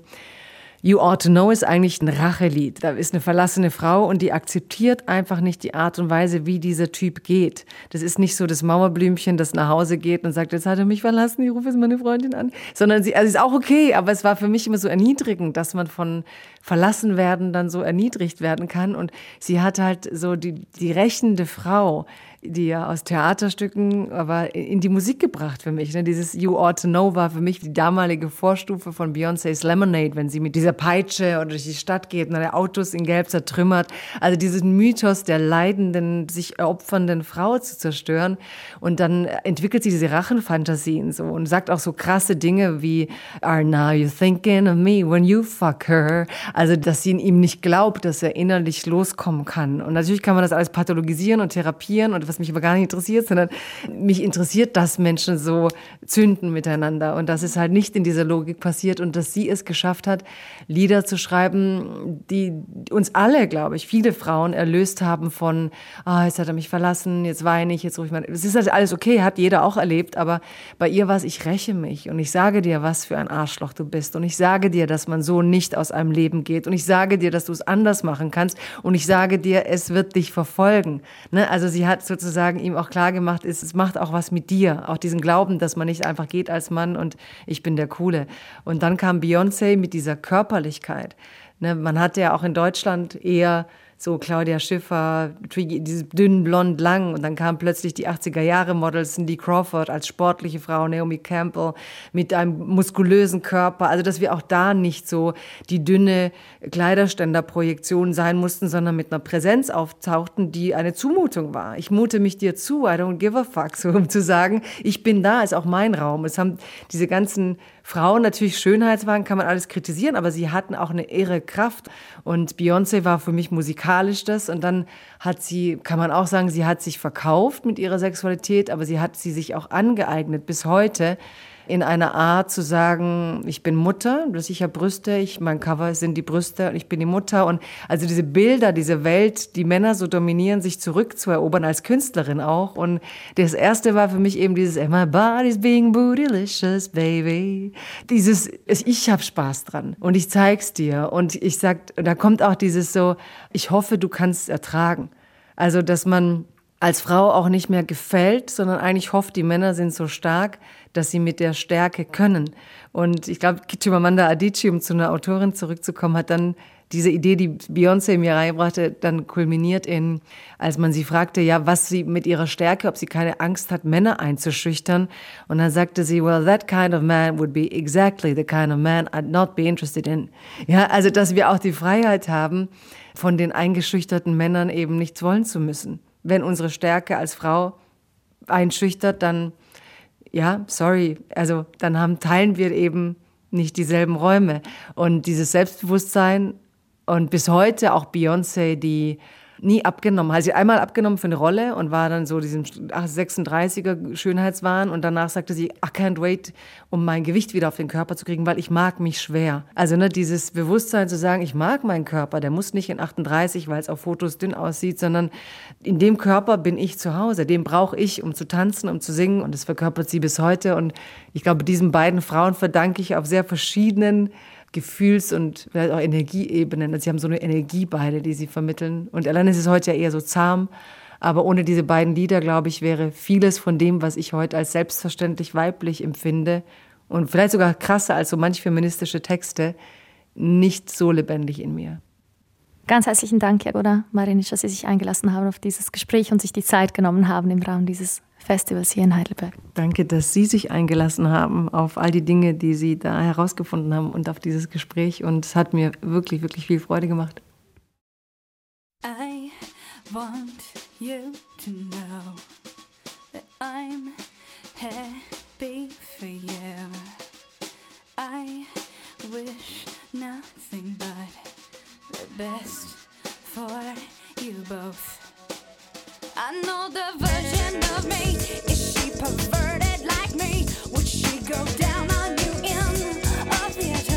You Ought to Know ist eigentlich ein Rachelied. Da ist eine verlassene Frau und die akzeptiert einfach nicht die Art und Weise, wie dieser Typ geht. Das ist nicht so das Mauerblümchen, das nach Hause geht und sagt, jetzt hat er mich verlassen, ich rufe jetzt meine Freundin an. Sondern sie, also ist auch okay, aber es war für mich immer so erniedrigend, dass man von verlassen werden dann so erniedrigt werden kann. Und sie hat halt so die, die rächende Frau, die ja aus Theaterstücken, aber in die Musik gebracht für mich. Ne? Dieses You Ought to Know war für mich die damalige Vorstufe von Beyoncé's Lemonade, wenn sie mit dieser Peitsche oder durch die Stadt geht und alle Autos in Gelb zertrümmert. Also diesen Mythos der leidenden, sich opfernden Frau zu zerstören. Und dann entwickelt sie diese Rachenfantasien so und sagt auch so krasse Dinge wie Are now you thinking of me when you fuck her? Also, dass sie ihm nicht glaubt, dass er innerlich loskommen kann. Und natürlich kann man das alles pathologisieren und therapieren und was mich aber gar nicht interessiert, sondern mich interessiert, dass Menschen so zünden miteinander und dass es halt nicht in dieser Logik passiert und dass sie es geschafft hat, Lieder zu schreiben, die uns alle, glaube ich, viele Frauen erlöst haben von, ah, jetzt hat er mich verlassen, jetzt weine ich, jetzt rufe ich mal. Es ist halt alles okay, hat jeder auch erlebt, aber bei ihr war es, ich räche mich und ich sage dir, was für ein Arschloch du bist und ich sage dir, dass man so nicht aus einem Leben geht und ich sage dir, dass du es anders machen kannst und ich sage dir, es wird dich verfolgen. Ne? Also sie hat so sozusagen ihm auch klar gemacht ist, es macht auch was mit dir, auch diesen Glauben, dass man nicht einfach geht als Mann und ich bin der Coole. Und dann kam Beyoncé mit dieser Körperlichkeit. Ne, man hatte ja auch in Deutschland eher so Claudia Schiffer, dieses dünn, blond, lang. Und dann kamen plötzlich die 80er Jahre Models, Cindy Crawford als sportliche Frau, Naomi Campbell mit einem muskulösen Körper. Also, dass wir auch da nicht so die dünne Kleiderständerprojektion sein mussten, sondern mit einer Präsenz auftauchten, die eine Zumutung war. Ich mute mich dir zu, I don't give a fuck, so um zu sagen, ich bin da, ist auch mein Raum. Es haben diese ganzen Frauen natürlich Schönheitswagen, kann man alles kritisieren, aber sie hatten auch eine irre Kraft. Und Beyoncé war für mich musikalisch das. Und dann hat sie, kann man auch sagen, sie hat sich verkauft mit ihrer Sexualität, aber sie hat sie sich auch angeeignet bis heute in einer Art zu sagen, ich bin Mutter, dass ich habe Brüste, ich, mein Cover sind die Brüste und ich bin die Mutter. Und also diese Bilder, diese Welt, die Männer so dominieren, sich zurückzuerobern als Künstlerin auch. Und das erste war für mich eben dieses, my body's being bootylicious, baby. Dieses, ich habe Spaß dran und ich zeig's dir. Und ich sag, da kommt auch dieses so, ich hoffe, du kannst ertragen. Also, dass man als Frau auch nicht mehr gefällt, sondern eigentlich hofft, die Männer sind so stark, dass sie mit der Stärke können. Und ich glaube, Chimamanda Adichie, um zu einer Autorin zurückzukommen, hat dann diese Idee, die Beyoncé mir reinbrachte, dann kulminiert in, als man sie fragte, ja, was sie mit ihrer Stärke, ob sie keine Angst hat, Männer einzuschüchtern. Und dann sagte sie, well, that kind of man would be exactly the kind of man I'd not be interested in. Ja, also, dass wir auch die Freiheit haben, von den eingeschüchterten Männern eben nichts wollen zu müssen. Wenn unsere Stärke als Frau einschüchtert, dann ja, sorry, also dann haben, teilen wir eben nicht dieselben Räume. Und dieses Selbstbewusstsein und bis heute auch Beyoncé, die nie abgenommen. Also sie einmal abgenommen für eine Rolle und war dann so diesem 36er Schönheitswahn und danach sagte sie, I can't wait, um mein Gewicht wieder auf den Körper zu kriegen, weil ich mag mich schwer. Also ne, dieses Bewusstsein zu sagen, ich mag meinen Körper, der muss nicht in 38, weil es auf Fotos dünn aussieht, sondern in dem Körper bin ich zu Hause, den brauche ich, um zu tanzen, um zu singen und das verkörpert sie bis heute und ich glaube, diesen beiden Frauen verdanke ich auf sehr verschiedenen Gefühls- und vielleicht auch Energieebenen. Ne? Also sie haben so eine Energie beide, die sie vermitteln. Und allein ist es heute ja eher so zahm. Aber ohne diese beiden Lieder, glaube ich, wäre vieles von dem, was ich heute als selbstverständlich weiblich empfinde und vielleicht sogar krasser als so manch feministische Texte, nicht so lebendig in mir. Ganz herzlichen Dank, Jagoda Marinic, dass Sie sich eingelassen haben auf dieses Gespräch und sich die Zeit genommen haben im Rahmen dieses Festivals hier in Heidelberg. Danke, dass Sie sich eingelassen haben auf all die Dinge, die Sie da herausgefunden haben und auf dieses Gespräch. Und es hat mir wirklich, wirklich viel Freude gemacht. I want you to know that I'm happy for you. I wish nothing but the best for you both. I know the version of me. Is she perverted like me? Would she go down on you in a theater?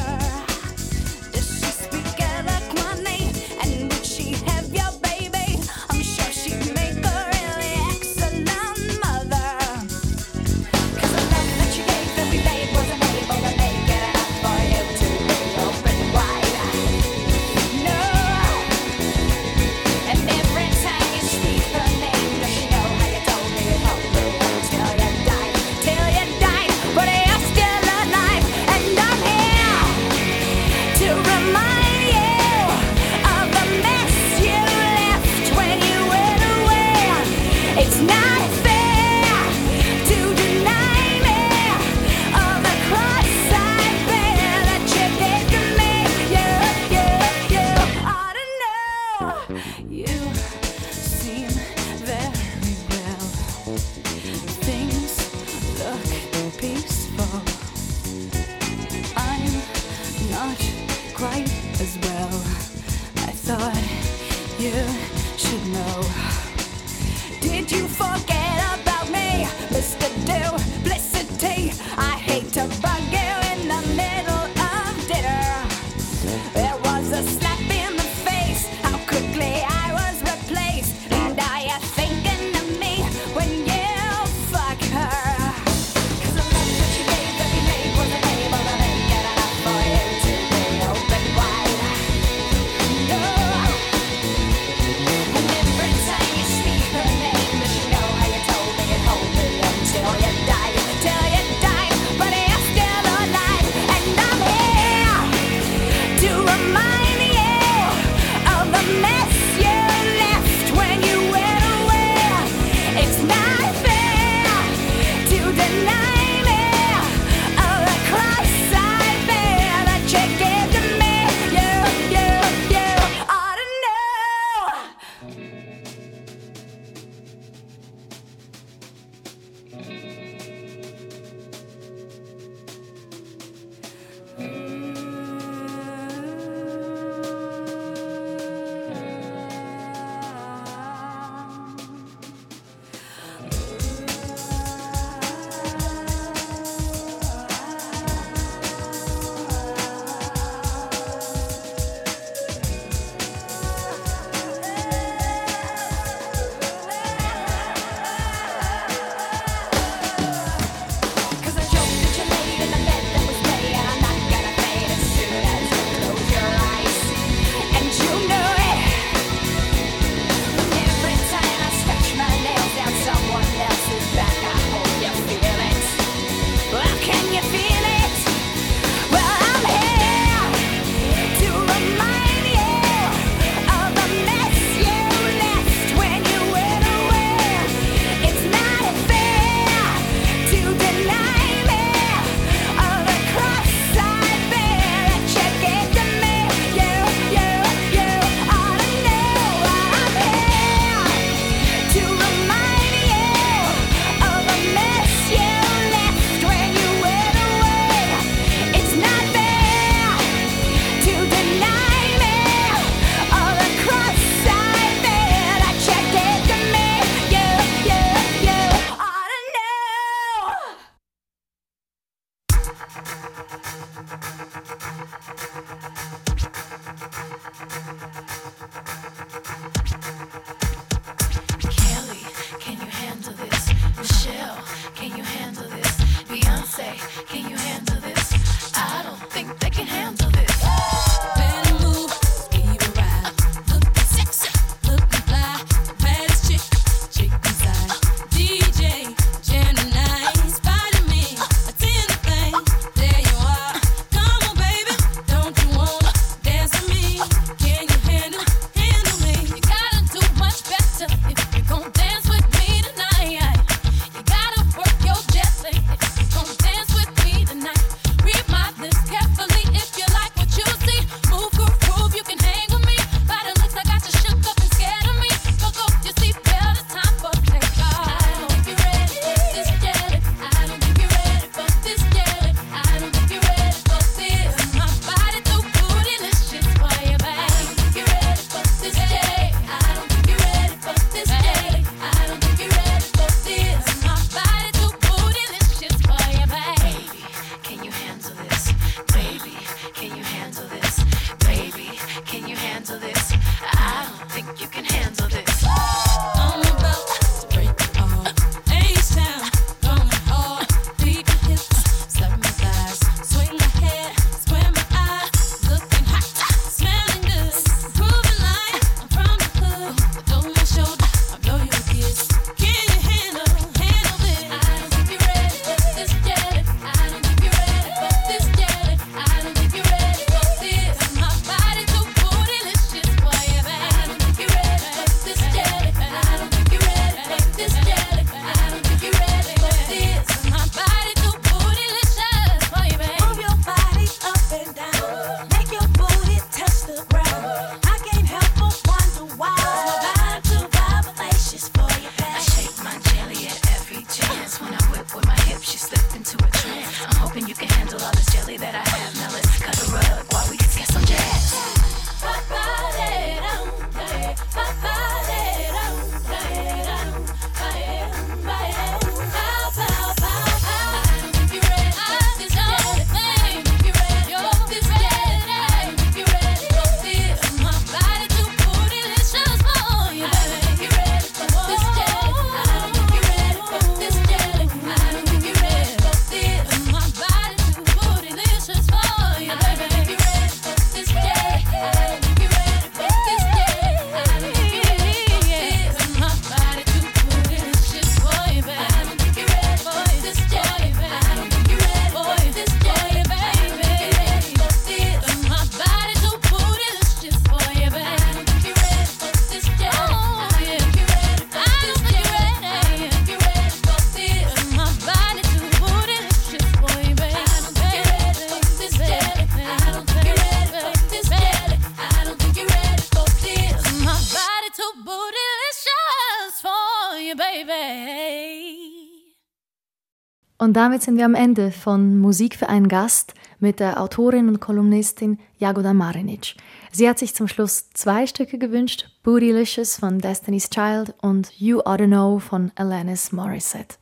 Und damit sind wir am Ende von Musik für einen Gast mit der Autorin und Kolumnistin Jagoda Marinic. Sie hat sich zum Schluss zwei Stücke gewünscht, Bootylicious von Destiny's Child und You Oughta Know von Alanis Morissette.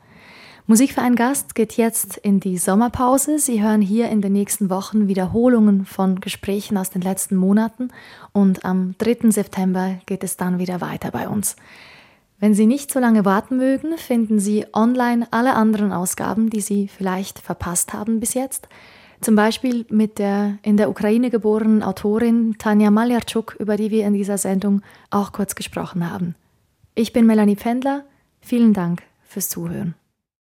Musik für einen Gast geht jetzt in die Sommerpause. Sie hören hier in den nächsten Wochen Wiederholungen von Gesprächen aus den letzten Monaten und am 3. September geht es dann wieder weiter bei uns. Wenn Sie nicht so lange warten mögen, finden Sie online alle anderen Ausgaben, die Sie vielleicht verpasst haben bis jetzt. Zum Beispiel mit der in der Ukraine geborenen Autorin Tanja Maljarczuk, über die wir in dieser Sendung auch kurz gesprochen haben. Ich bin Melanie Pfändler. Vielen Dank fürs Zuhören.